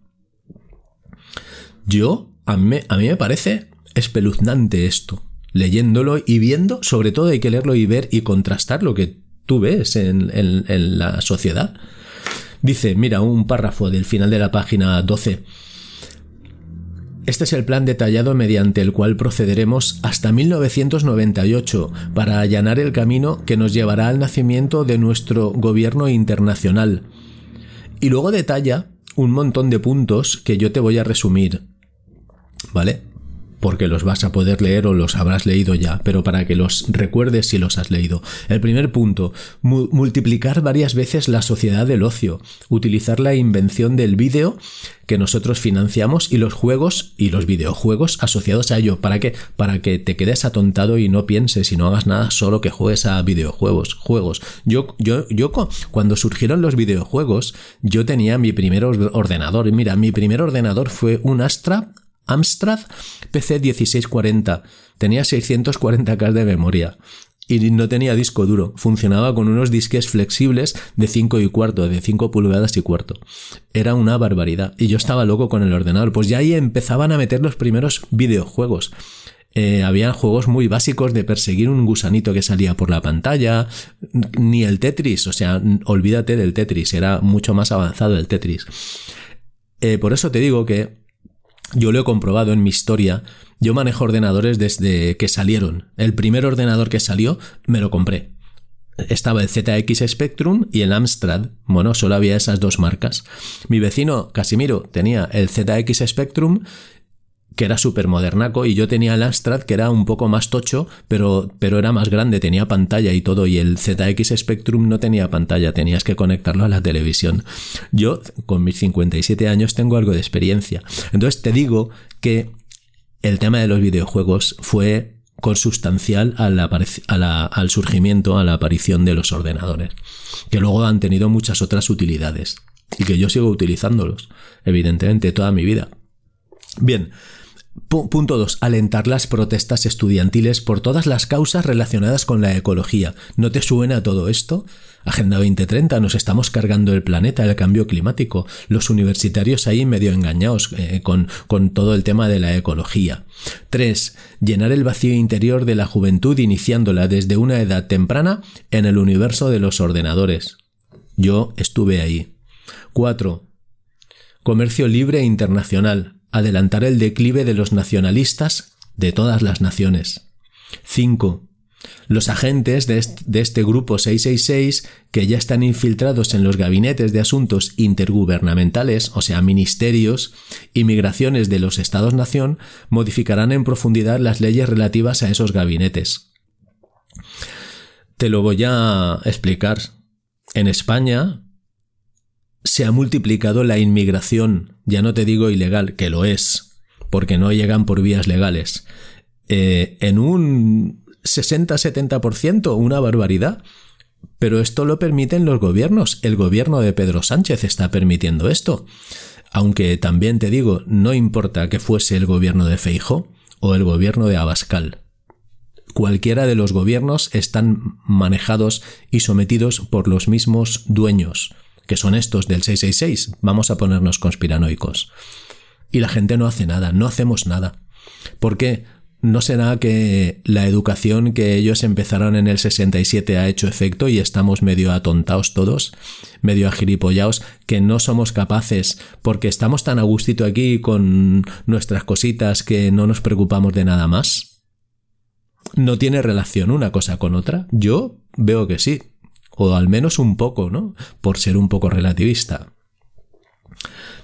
Yo, a mí, a mí me parece espeluznante esto. Leyéndolo y viendo, sobre todo hay que leerlo y ver y contrastar lo que tú ves en, en la sociedad Dice, mira, un párrafo del final de la página 12. Este es el plan detallado mediante el cual procederemos hasta 1998 para allanar el camino que nos llevará al nacimiento de nuestro gobierno internacional. Y luego detalla un montón de puntos que yo te voy a resumir. ¿Vale? Porque los vas a poder leer o los habrás leído ya, pero para que los recuerdes si los has leído. El primer punto, multiplicar varias veces la sociedad del ocio, utilizar la invención del vídeo que nosotros financiamos y los juegos y los videojuegos asociados a ello. ¿Para qué? Para que te quedes atontado y no pienses y no hagas nada, solo que juegues a videojuegos. Juegos. Yo, yo, yo cuando surgieron los videojuegos, yo tenía mi primer ordenador. Mira, mi primer ordenador fue un Astra Amstrad PC 1640. Tenía 640K de memoria. Y no tenía disco duro. Funcionaba con unos disques flexibles de 5 y cuarto, de 5 pulgadas y cuarto. Era una barbaridad. Y yo estaba loco con el ordenador. Pues ya ahí empezaban a meter los primeros videojuegos. Eh, había juegos muy básicos de perseguir un gusanito que salía por la pantalla, ni el Tetris, o sea, olvídate del Tetris, era mucho más avanzado el Tetris. Eh, por eso te digo que yo lo he comprobado en mi historia. Yo manejo ordenadores desde que salieron. El primer ordenador que salió me lo compré. Estaba el ZX Spectrum y el Amstrad. Bueno, solo había esas dos marcas. Mi vecino Casimiro tenía el ZX Spectrum que era súper modernaco, y yo tenía el Amstrad que era un poco más tocho, pero, pero era más grande, tenía pantalla y todo, y el ZX Spectrum no tenía pantalla, tenías que conectarlo a la televisión. Yo, con mis 57 años, tengo algo de experiencia. Entonces te digo que el tema de los videojuegos fue consustancial al surgimiento, a la aparición de los ordenadores, que luego han tenido muchas otras utilidades y que yo sigo utilizándolos, evidentemente, toda mi vida. Bien, Punto 2. Alentar las protestas estudiantiles por todas las causas relacionadas con la ecología. ¿No te suena todo esto? Agenda 2030, nos estamos cargando el planeta, el cambio climático. Los universitarios ahí medio engañados eh, con, con todo el tema de la ecología. 3. Llenar el vacío interior de la juventud iniciándola desde una edad temprana en el universo de los ordenadores. Yo estuve ahí. 4. Comercio libre internacional adelantar el declive de los nacionalistas de todas las naciones. 5. Los agentes de este, grupo 666, que ya están infiltrados en los gabinetes de asuntos intergubernamentales, o sea, ministerios y migraciones de los Estados-nación, modificarán en profundidad las leyes relativas a esos gabinetes. Te lo voy a explicar. En España, se ha multiplicado la inmigración, ya no te digo ilegal, que lo es, porque no llegan por vías legales, eh, en un 60-70%, una barbaridad. Pero esto lo permiten los gobiernos. El gobierno de Pedro Sánchez está permitiendo esto. Aunque también te digo, no importa que fuese el gobierno de Feijo o el gobierno de Abascal. Cualquiera de los gobiernos están manejados y sometidos por los mismos dueños, que son estos del 666, vamos a ponernos conspiranoicos. Y la gente no hace nada, no hacemos nada. ¿Por qué? ¿No será que la educación que ellos empezaron en el 67 ha hecho efecto y estamos medio atontados todos, medio agiripollados, que no somos capaces, porque estamos tan a gustito aquí con nuestras cositas que no nos preocupamos de nada más? ¿No tiene relación una cosa con otra? Yo veo que sí o al menos un poco, ¿no? Por ser un poco relativista.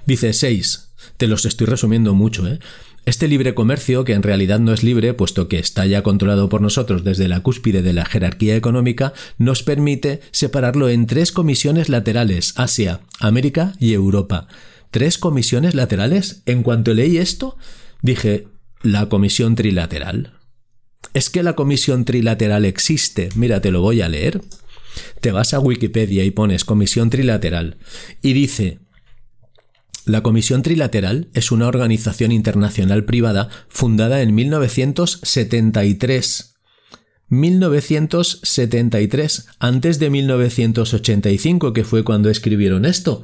Dice 6. Te los estoy resumiendo mucho, ¿eh? Este libre comercio, que en realidad no es libre, puesto que está ya controlado por nosotros desde la cúspide de la jerarquía económica, nos permite separarlo en tres comisiones laterales, Asia, América y Europa tres comisiones laterales. En cuanto leí esto, dije, la comisión trilateral. Es que la comisión trilateral existe. Mira, te lo voy a leer. Te vas a Wikipedia y pones comisión trilateral. Y dice, la Comisión Trilateral es una organización internacional privada fundada en 1973. 1973, antes de 1985, que fue cuando escribieron esto.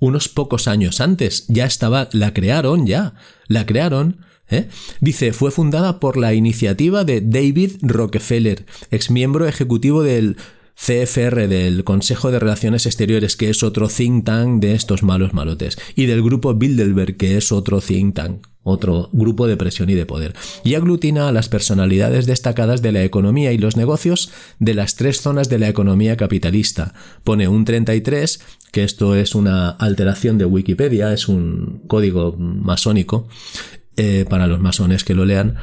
Unos pocos años antes, ya estaba, la crearon ya, la crearon. ¿eh? Dice, fue fundada por la iniciativa de David Rockefeller, ex miembro ejecutivo del CFR del Consejo de Relaciones Exteriores, que es otro think tank de estos malos malotes, y del grupo Bilderberg, que es otro think tank, otro grupo de presión y de poder, y aglutina a las personalidades destacadas de la economía y los negocios de las tres zonas de la economía capitalista. Pone un 33, que esto es una alteración de Wikipedia, es un código masónico, eh, para los masones que lo lean,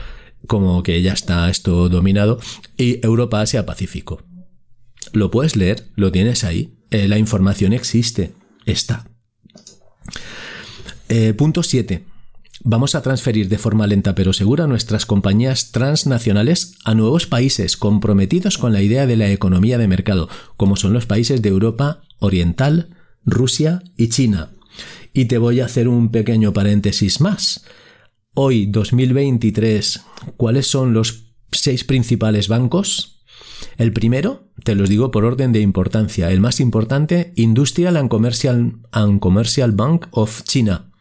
como que ya está esto dominado, y Europa, Asia, Pacífico. Lo puedes leer, lo tienes ahí. Eh, la información existe, está. Eh, punto 7. Vamos a transferir de forma lenta pero segura nuestras compañías transnacionales a nuevos países comprometidos con la idea de la economía de mercado, como son los países de Europa Oriental, Rusia y China. Y te voy a hacer un pequeño paréntesis más. Hoy, 2023, ¿cuáles son los seis principales bancos? El primero, te los digo por orden de importancia, el más importante, Industrial and Commercial, Bank of China.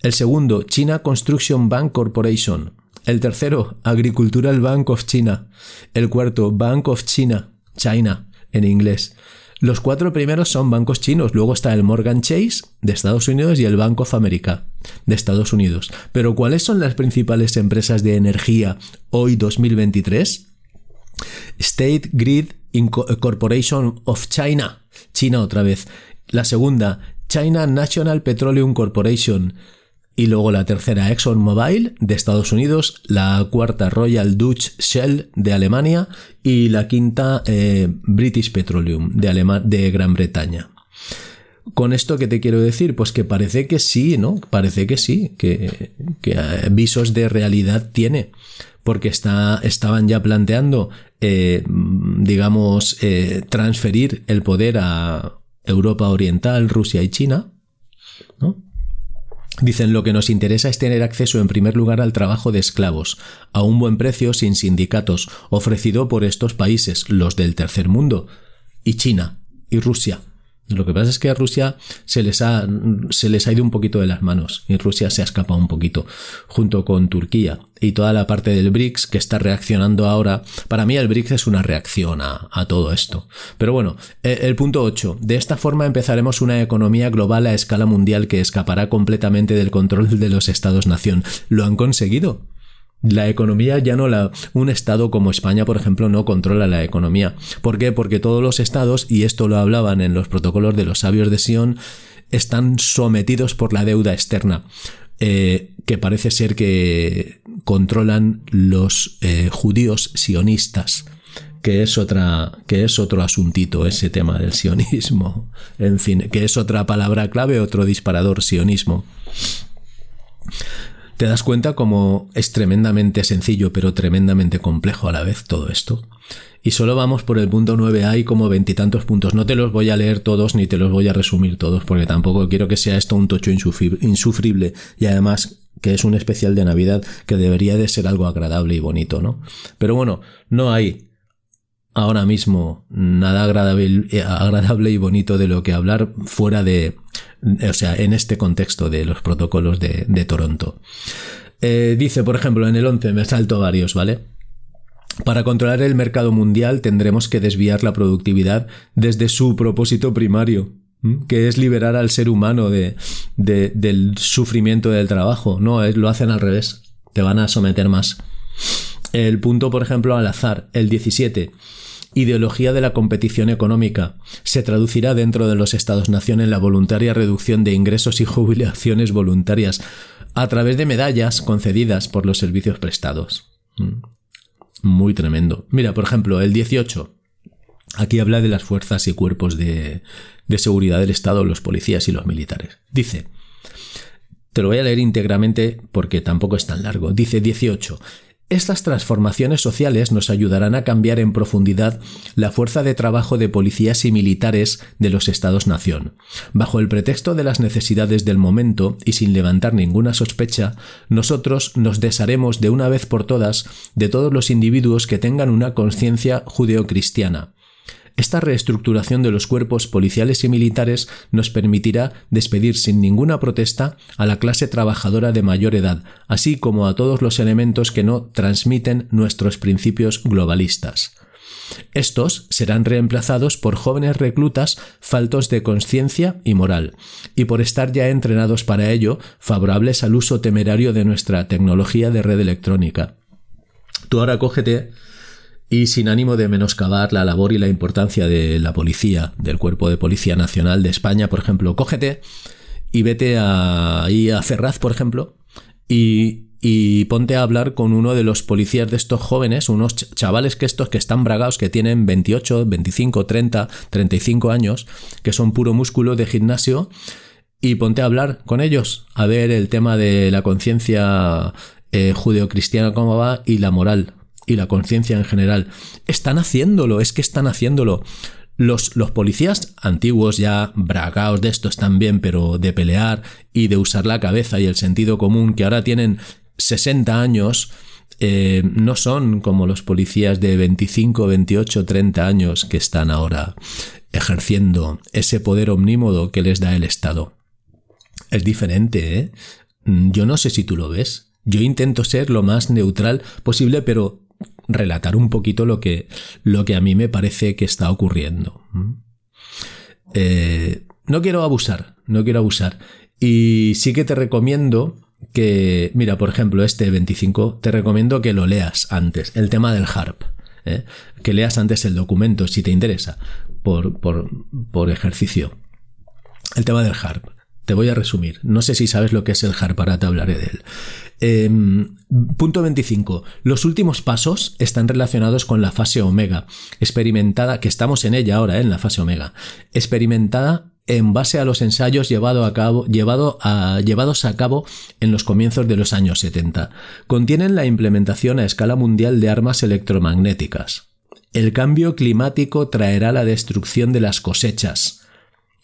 El segundo, China Construction Bank Corporation. El tercero, Agricultural Bank of China. El cuarto, Bank of China, China, en inglés. Los cuatro primeros son bancos chinos, luego está el Morgan Chase de Estados Unidos y el Bank of America de Estados Unidos. Pero ¿cuáles son las principales empresas de energía hoy 2023? State Grid Corporation of China. China otra vez. La segunda, China National Petroleum Corporation. Y luego la tercera, ExxonMobil de Estados Unidos. La cuarta, Royal Dutch Shell de Alemania. Y la quinta, eh, British Petroleum de, de Gran Bretaña. Con esto, ¿qué te quiero decir? Pues que parece que sí, ¿no? Parece que sí, que, que eh, visos de realidad tiene porque está, estaban ya planteando, eh, digamos, eh, transferir el poder a Europa Oriental, Rusia y China. Dicen lo que nos interesa es tener acceso en primer lugar al trabajo de esclavos, a un buen precio sin sindicatos, ofrecido por estos países, los del tercer mundo, y China, y Rusia. Lo que pasa es que a Rusia se les, ha, se les ha ido un poquito de las manos y Rusia se ha escapado un poquito junto con Turquía y toda la parte del BRICS que está reaccionando ahora. Para mí el BRICS es una reacción a, a todo esto. Pero bueno, el, el punto 8. De esta forma empezaremos una economía global a escala mundial que escapará completamente del control de los estados-nación. ¿Lo han conseguido? La economía ya no la. Un Estado como España, por ejemplo, no controla la economía. ¿Por qué? Porque todos los Estados, y esto lo hablaban en los protocolos de los sabios de Sion, están sometidos por la deuda externa. Eh, que parece ser que controlan los eh, judíos sionistas que es otra que es otro asuntito ese tema del sionismo en fin que es otra palabra clave otro disparador sionismo te das cuenta como es tremendamente sencillo pero tremendamente complejo a la vez todo esto. Y solo vamos por el punto 9 hay como veintitantos puntos. No te los voy a leer todos ni te los voy a resumir todos porque tampoco quiero que sea esto un tocho insufrible y además que es un especial de Navidad que debería de ser algo agradable y bonito, ¿no? Pero bueno, no hay ahora mismo nada agradable, eh, agradable y bonito de lo que hablar fuera de o sea, en este contexto de los protocolos de, Toronto. Eh, dice, por ejemplo, en el 11, me salto varios, ¿vale? Para controlar el mercado mundial tendremos que desviar la productividad desde su propósito primario, que es liberar al ser humano de, del sufrimiento del trabajo. No, lo hacen al revés. Te van a someter más. El punto, por ejemplo, al azar, el 17 ideología de la competición económica. Se traducirá dentro de los Estados-nación en la voluntaria reducción de ingresos y jubilaciones voluntarias a través de medallas concedidas por los servicios prestados. Mm. Muy tremendo. Mira, por ejemplo, el 18. Aquí habla de las fuerzas y cuerpos de, de seguridad del Estado, los policías y los militares. Dice, Te lo voy a leer íntegramente porque tampoco es tan largo. Dice 18. Estas transformaciones sociales nos ayudarán a cambiar en profundidad la fuerza de trabajo de policías y militares de los Estados-nación. Bajo el pretexto de las necesidades del momento y sin levantar ninguna sospecha, nosotros nos desharemos de una vez por todas de todos los individuos que tengan una conciencia judeocristiana esta reestructuración de los cuerpos policiales y militares nos permitirá despedir sin ninguna protesta a la clase trabajadora de mayor edad, así como a todos los elementos que no transmiten nuestros principios globalistas. Estos serán reemplazados por jóvenes reclutas faltos de conciencia y moral, y por estar ya entrenados para ello, favorables al uso temerario de nuestra tecnología de red electrónica. Tú ahora cógete y sin ánimo de menoscabar la labor y la importancia de la policía, del Cuerpo de Policía Nacional de España, por ejemplo, cógete y vete a, ahí a Ferraz, por ejemplo, y, y ponte a hablar con uno de los policías de estos jóvenes, unos chavales que estos que están bragados, que tienen 28, 25, 30, 35 años, que son puro músculo de gimnasio, y ponte a hablar con ellos, a ver el tema de la conciencia eh, judeocristiana cómo va y la moral, y la conciencia en general. Están haciéndolo, es que están haciéndolo. Los, los, policías antiguos ya bragaos de estos también, pero de pelear y de usar la cabeza y el sentido común, que ahora tienen 60 años, eh, no son como los policías de 25, 28, 30 años que están ahora ejerciendo ese poder omnímodo que les da el Estado. Es diferente, ¿eh? Yo no sé si tú lo ves. Yo intento ser lo más neutral posible, pero relatar un poquito lo que, lo que a mí me parece que está ocurriendo. Eh, no quiero abusar, no quiero abusar. Y sí que te recomiendo que, mira, por ejemplo, este 25, te recomiendo que lo leas antes, el tema del HARP. ¿eh? Que leas antes el documento si te interesa, por, por, por ejercicio. El tema del HARP. Te voy a resumir. No sé si sabes lo que es el HARP, ahora te hablaré de él. Em, punto 25. Los últimos pasos están relacionados con la fase omega, experimentada, que estamos en ella ahora, ¿eh? en la fase omega, experimentada en base a los ensayos llevado a cabo, llevados a cabo en los comienzos de los años 70. Contienen la implementación a escala mundial de armas electromagnéticas. El cambio climático traerá la destrucción de las cosechas,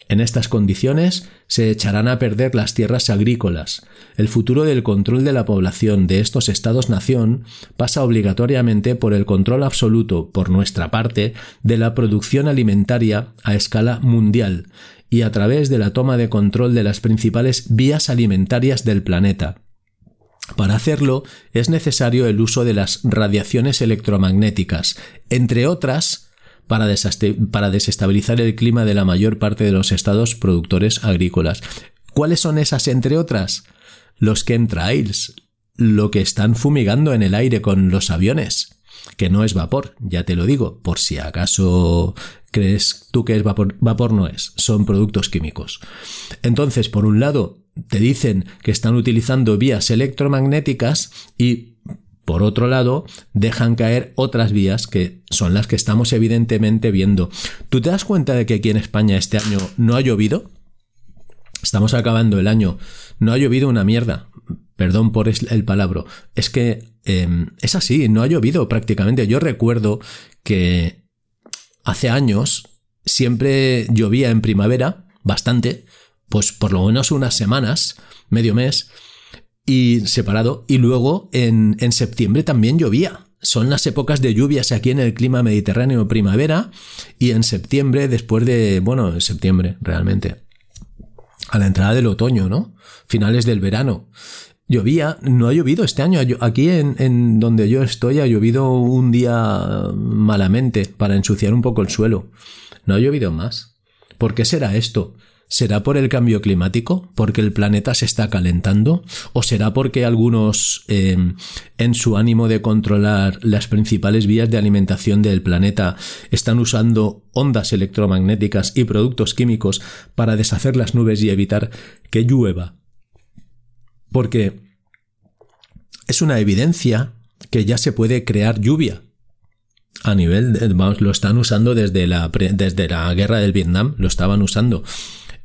en estas condiciones se echarán a perder las tierras agrícolas. El futuro del control de la población de estos estados-nación pasa obligatoriamente por el control absoluto, por nuestra parte, de la producción alimentaria a escala mundial y a través de la toma de control de las principales vías alimentarias del planeta. Para hacerlo es necesario el uso de las radiaciones electromagnéticas, entre otras para, desestabilizar el clima de la mayor parte de los estados productores agrícolas. ¿Cuáles son esas, entre otras? Los chemtrails, lo que están fumigando en el aire con los aviones, que no es vapor, ya te lo digo, por si acaso crees tú que es vapor, vapor no es, son productos químicos. Entonces, por un lado, te dicen que están utilizando vías electromagnéticas y por otro lado, dejan caer otras vías que son las que estamos evidentemente viendo. ¿Tú te das cuenta de que aquí en España este año no ha llovido? Estamos acabando el año. No ha llovido una mierda. Perdón por el palabra. Es que em, es así, no ha llovido prácticamente. Yo recuerdo que hace años siempre llovía en primavera, bastante, pues por lo menos unas semanas, medio mes, y separado. Y luego en, en septiembre también llovía. Son las épocas de lluvias aquí en el clima mediterráneo primavera y en septiembre, después de, bueno, en septiembre realmente, a la entrada del otoño, ¿no? Finales del verano. Llovía, no ha llovido este año. Aquí en, en, donde yo estoy ha llovido un día malamente para ensuciar un poco el suelo. No ha llovido más. ¿Por qué será esto? ¿Será por el cambio climático? ¿Porque el planeta se está calentando? ¿O será porque algunos, em, en su ánimo de controlar las principales vías de alimentación del planeta, están usando ondas electromagnéticas y productos químicos para deshacer las nubes y evitar que llueva? Porque es una evidencia que ya se puede crear lluvia. A nivel, de, vamos, lo están usando desde la, desde la guerra del Vietnam, lo estaban usando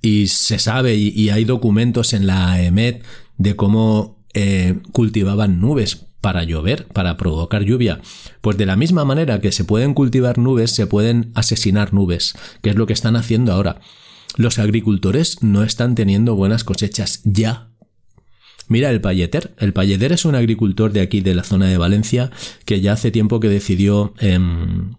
y se sabe y, hay documentos en la EMET de cómo eh, cultivaban nubes para llover, para provocar lluvia. Pues de la misma manera que se pueden cultivar nubes, se pueden asesinar nubes, que es lo que están haciendo ahora. Los agricultores no están teniendo buenas cosechas ya. Mira el payeter. El payeter es un agricultor de aquí, de la zona de Valencia, que ya hace tiempo que decidió em,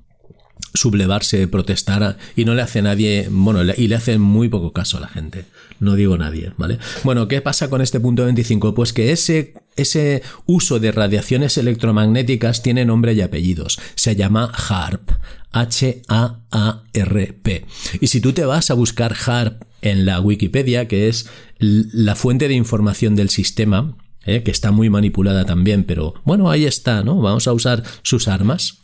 sublevarse, protestar y no le hace nadie, bueno, y le hace muy poco caso a la gente. No digo nadie, ¿vale? Bueno, ¿qué pasa con este punto 25? Pues que ese, ese uso de radiaciones electromagnéticas tiene nombre y apellidos. Se llama HARP. H-A-A-R-P. Y si tú te vas a buscar HARP en la Wikipedia, que es la fuente de información del sistema, ¿eh? que está muy manipulada también, pero bueno, ahí está, ¿no? Vamos a usar sus armas.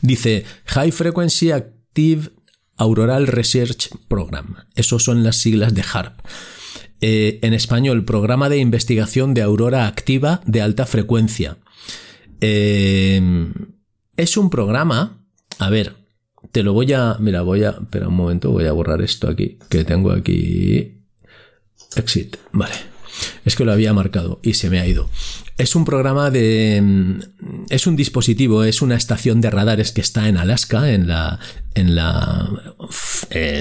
Dice High Frequency Active Auroral Research Program. Esos son las siglas de HARP. Eh, en español, Programa de Investigación de Aurora Activa de Alta Frecuencia. Eh, es un programa, a ver, te lo voy a, mira, voy a, espera un momento, voy a borrar esto aquí, que tengo aquí. Exit, vale. Es que lo había marcado y se me ha ido. Es un programa de. Mm, es un dispositivo, es una estación de radares que está en Alaska, en la. En la.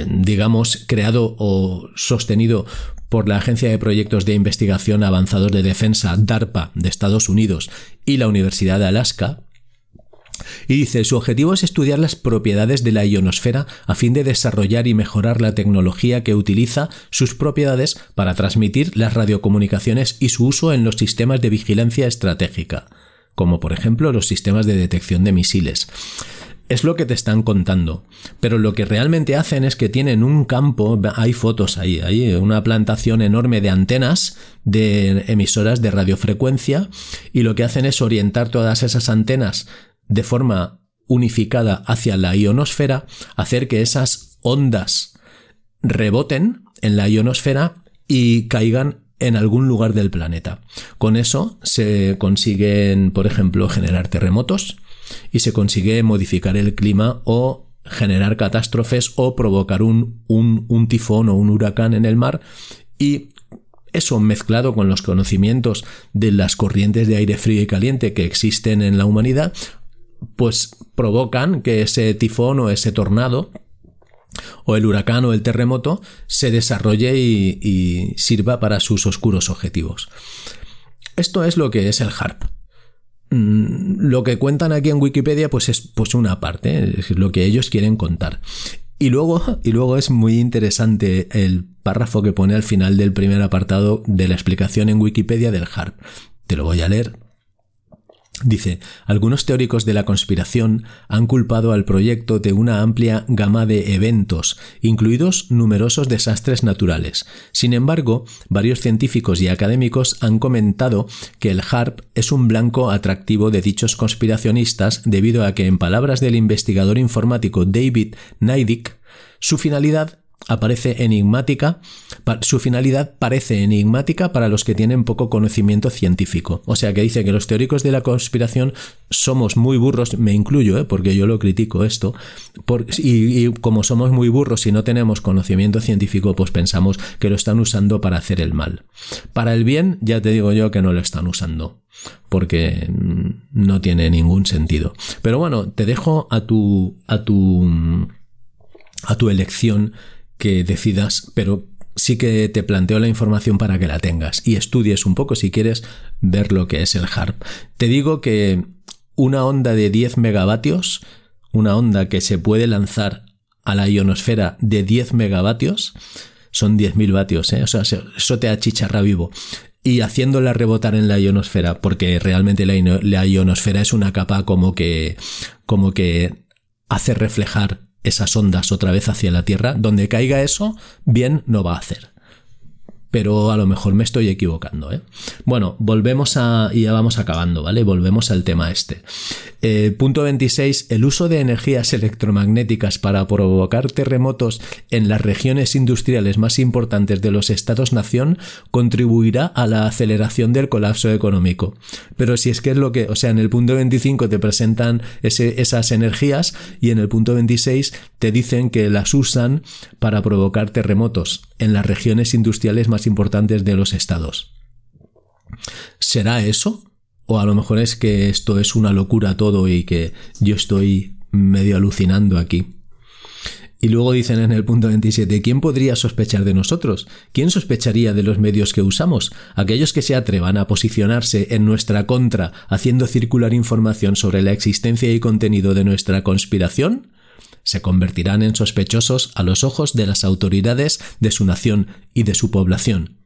digamos, creado o sostenido por la Agencia de Proyectos de Investigación Avanzados de Defensa, DARPA, de Estados Unidos, y la Universidad de Alaska, y dice, su objetivo es estudiar las propiedades de la ionosfera a fin de desarrollar y mejorar la tecnología que utiliza sus propiedades para transmitir las radiocomunicaciones y su uso en los sistemas de vigilancia estratégica, como por ejemplo los sistemas de detección de misiles. Es lo que te están contando, pero lo que realmente hacen es que tienen un campo, hay fotos ahí, hay una plantación enorme de antenas de emisoras de radiofrecuencia y lo que hacen es orientar todas esas antenas de forma unificada hacia la ionosfera, hacer que esas ondas reboten en la ionosfera y caigan en algún lugar del planeta. Con eso se consiguen, por ejemplo, generar terremotos y se consigue modificar el clima o generar catástrofes o provocar un, un, un tifón o un huracán en el mar y eso mezclado con los conocimientos de las corrientes de aire frío y caliente que existen en la humanidad, pues provocan que ese tifón o ese tornado o el huracán o el terremoto se desarrolle y, sirva para sus oscuros objetivos. Esto es lo que es el HARP. Mm, lo que cuentan aquí en Wikipedia pues es pues una parte, es lo que ellos quieren contar. Y luego, y luego es muy interesante el párrafo que pone al final del primer apartado de la explicación en Wikipedia del HARP. Te lo voy a leer Dice, algunos teóricos de la conspiración han culpado al proyecto de una amplia gama de eventos, incluidos numerosos desastres naturales. Sin embargo, varios científicos y académicos han comentado que el HARP es un blanco atractivo de dichos conspiracionistas debido a que, en palabras del investigador informático David Naidik, su finalidad aparece enigmática, su finalidad parece enigmática para los que tienen poco conocimiento científico. O sea que dice que los teóricos de la conspiración somos muy burros, me incluyo, ¿eh? porque yo lo critico esto, y, como somos muy burros y no tenemos conocimiento científico, pues pensamos que lo están usando para hacer el mal. Para el bien, ya te digo yo que no lo están usando porque mm, no tiene ningún sentido. Pero bueno, te dejo a tu a tu a tu elección que decidas, pero sí que te planteo la información para que la tengas y estudies un poco si quieres ver lo que es el HARP. Te digo que una onda de 10 megavatios, una onda que se puede lanzar a la ionosfera de 10 megavatios, son 10.000 vatios, ¿eh? o sea, eso te achicharra vivo. Y haciéndola rebotar en la ionosfera, porque realmente la, ionosfera es una capa como que, como que hace reflejar esas ondas otra vez hacia la Tierra, donde caiga eso, bien no va a hacer pero a lo mejor me estoy equivocando. ¿eh? Bueno, volvemos a. y ya vamos acabando, ¿vale? Volvemos al tema este. Eh, punto 26. El uso de energías electromagnéticas para provocar terremotos en las regiones industriales más importantes de los Estados-nación contribuirá a la aceleración del colapso económico. Pero si es que es lo que. O sea, en el punto 25 te presentan esas energías y en el punto 26 te dicen que las usan para provocar terremotos en las regiones industriales más importantes de los estados. ¿Será eso? O a lo mejor es que esto es una locura todo y que yo estoy medio alucinando aquí. Y luego dicen en el punto 27, ¿quién podría sospechar de nosotros? ¿Quién sospecharía de los medios que usamos? Aquellos que se atrevan a posicionarse en nuestra contra, haciendo circular información sobre la existencia y contenido de nuestra conspiración, se convertirán en sospechosos a los ojos de las autoridades de su nación y de su población.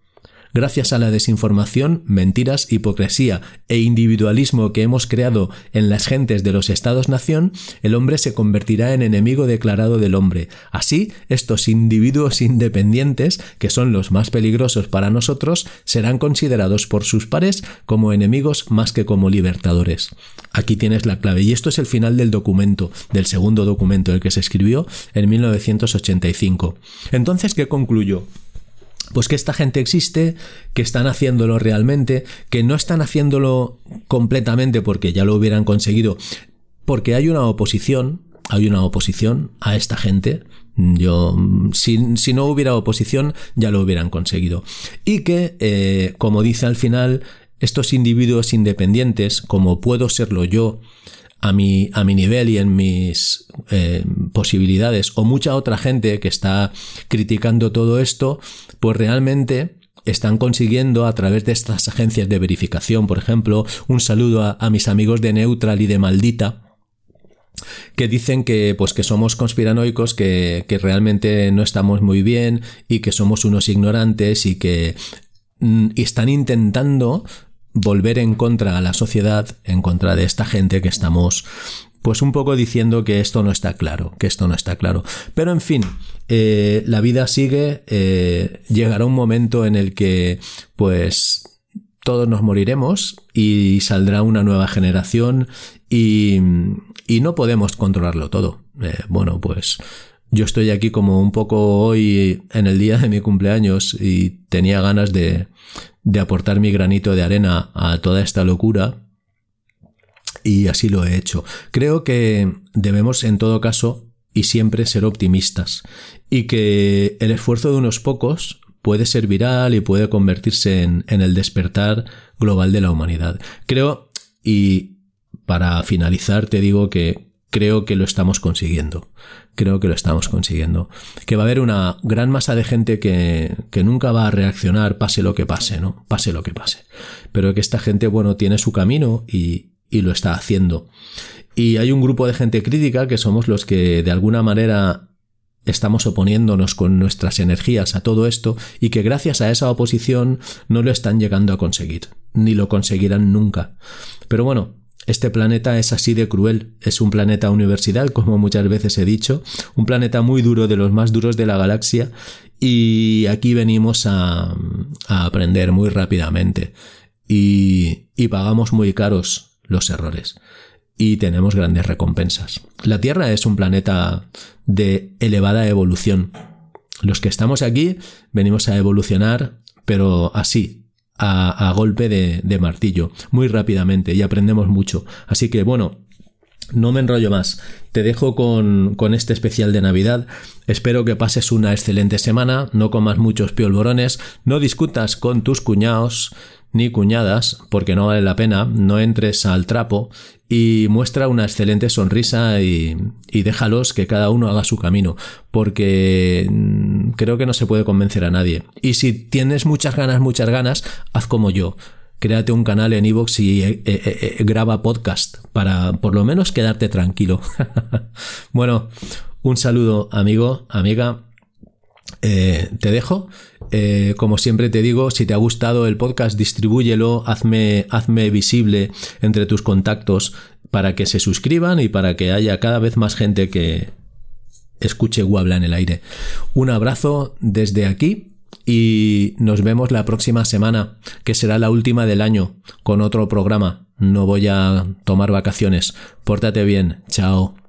Gracias a la desinformación, mentiras, hipocresía e individualismo que hemos creado en las gentes de los estados-nación, el hombre se convertirá en enemigo declarado del hombre. Así, estos individuos independientes, que son los más peligrosos para nosotros, serán considerados por sus pares como enemigos más que como libertadores. Aquí tienes la clave. Y esto es el final del documento, del segundo documento, el que se escribió en 1985. Entonces, ¿qué concluyó? Pues que esta gente existe, que están haciéndolo realmente, que no están haciéndolo completamente porque ya lo hubieran conseguido, porque hay una oposición, hay una oposición a esta gente. Yo, si, no hubiera oposición, ya lo hubieran conseguido. Y que, eh, como dice al final, estos individuos independientes, como puedo serlo yo, a mi, a mi nivel y en mis eh, posibilidades, o mucha otra gente que está criticando todo esto, pues realmente están consiguiendo a través de estas agencias de verificación, por ejemplo, un saludo a, mis amigos de Neutral y de Maldita, que dicen que pues que somos conspiranoicos, que, que, realmente no estamos muy bien y que somos unos ignorantes y que mm, están intentando volver en contra a la sociedad, en contra de esta gente que estamos pues un poco diciendo que esto no está claro, que esto no está claro. Pero en fin, eh, la vida sigue, eh, llegará un momento en el que pues todos nos moriremos y saldrá una nueva generación y, y no podemos controlarlo todo. Eh, bueno, pues yo estoy aquí como un poco hoy en el día de mi cumpleaños y tenía ganas de, aportar mi granito de arena a toda esta locura y así lo he hecho. Creo que debemos en todo caso y siempre ser optimistas y que el esfuerzo de unos pocos puede ser viral y puede convertirse en el despertar global de la humanidad. Creo, y para finalizar te digo que creo que lo estamos consiguiendo. Creo que lo estamos consiguiendo. Que va a haber una gran masa de gente que, que, nunca va a reaccionar pase lo que pase, ¿no? Pase lo que pase. Pero que esta gente, bueno, tiene su camino y, y lo está haciendo. Y hay un grupo de gente crítica que somos los que de alguna manera estamos oponiéndonos con nuestras energías a todo esto y que gracias a esa oposición no lo están llegando a conseguir, ni lo conseguirán nunca. Pero bueno, este planeta es así de cruel, es un planeta universal, como muchas veces he dicho, un planeta muy duro, de los más duros de la galaxia, y aquí venimos a, aprender muy rápidamente. Y, y pagamos muy caros los errores. Y tenemos grandes recompensas. La Tierra es un planeta de elevada evolución. Los que estamos aquí venimos a evolucionar, pero así, a, golpe de, martillo, muy rápidamente y aprendemos mucho. Así que bueno, no me enrollo más. Te dejo con, con, este especial de Navidad. Espero que pases una excelente semana, no comas muchos piolborones, no discutas con tus cuñados ni cuñadas, porque no vale la pena, no entres al trapo y muestra una excelente sonrisa y, déjalos que cada uno haga su camino, porque mm, creo que no se puede convencer a nadie. Y si tienes muchas ganas, muchas ganas, haz como yo. Créate un canal en iVoox y eh, eh, eh, graba podcast para por lo menos quedarte tranquilo. bueno, un saludo amigo, amiga. Te dejo eh, como siempre te digo, si te ha gustado el podcast, distribúyelo, hazme, hazme visible entre tus contactos para que se suscriban y para que haya cada vez más gente que escuche Guabla en el aire. Un abrazo desde aquí y nos vemos la próxima semana, que será la última del año, con otro programa. No voy a tomar vacaciones. Pórtate bien. Chao.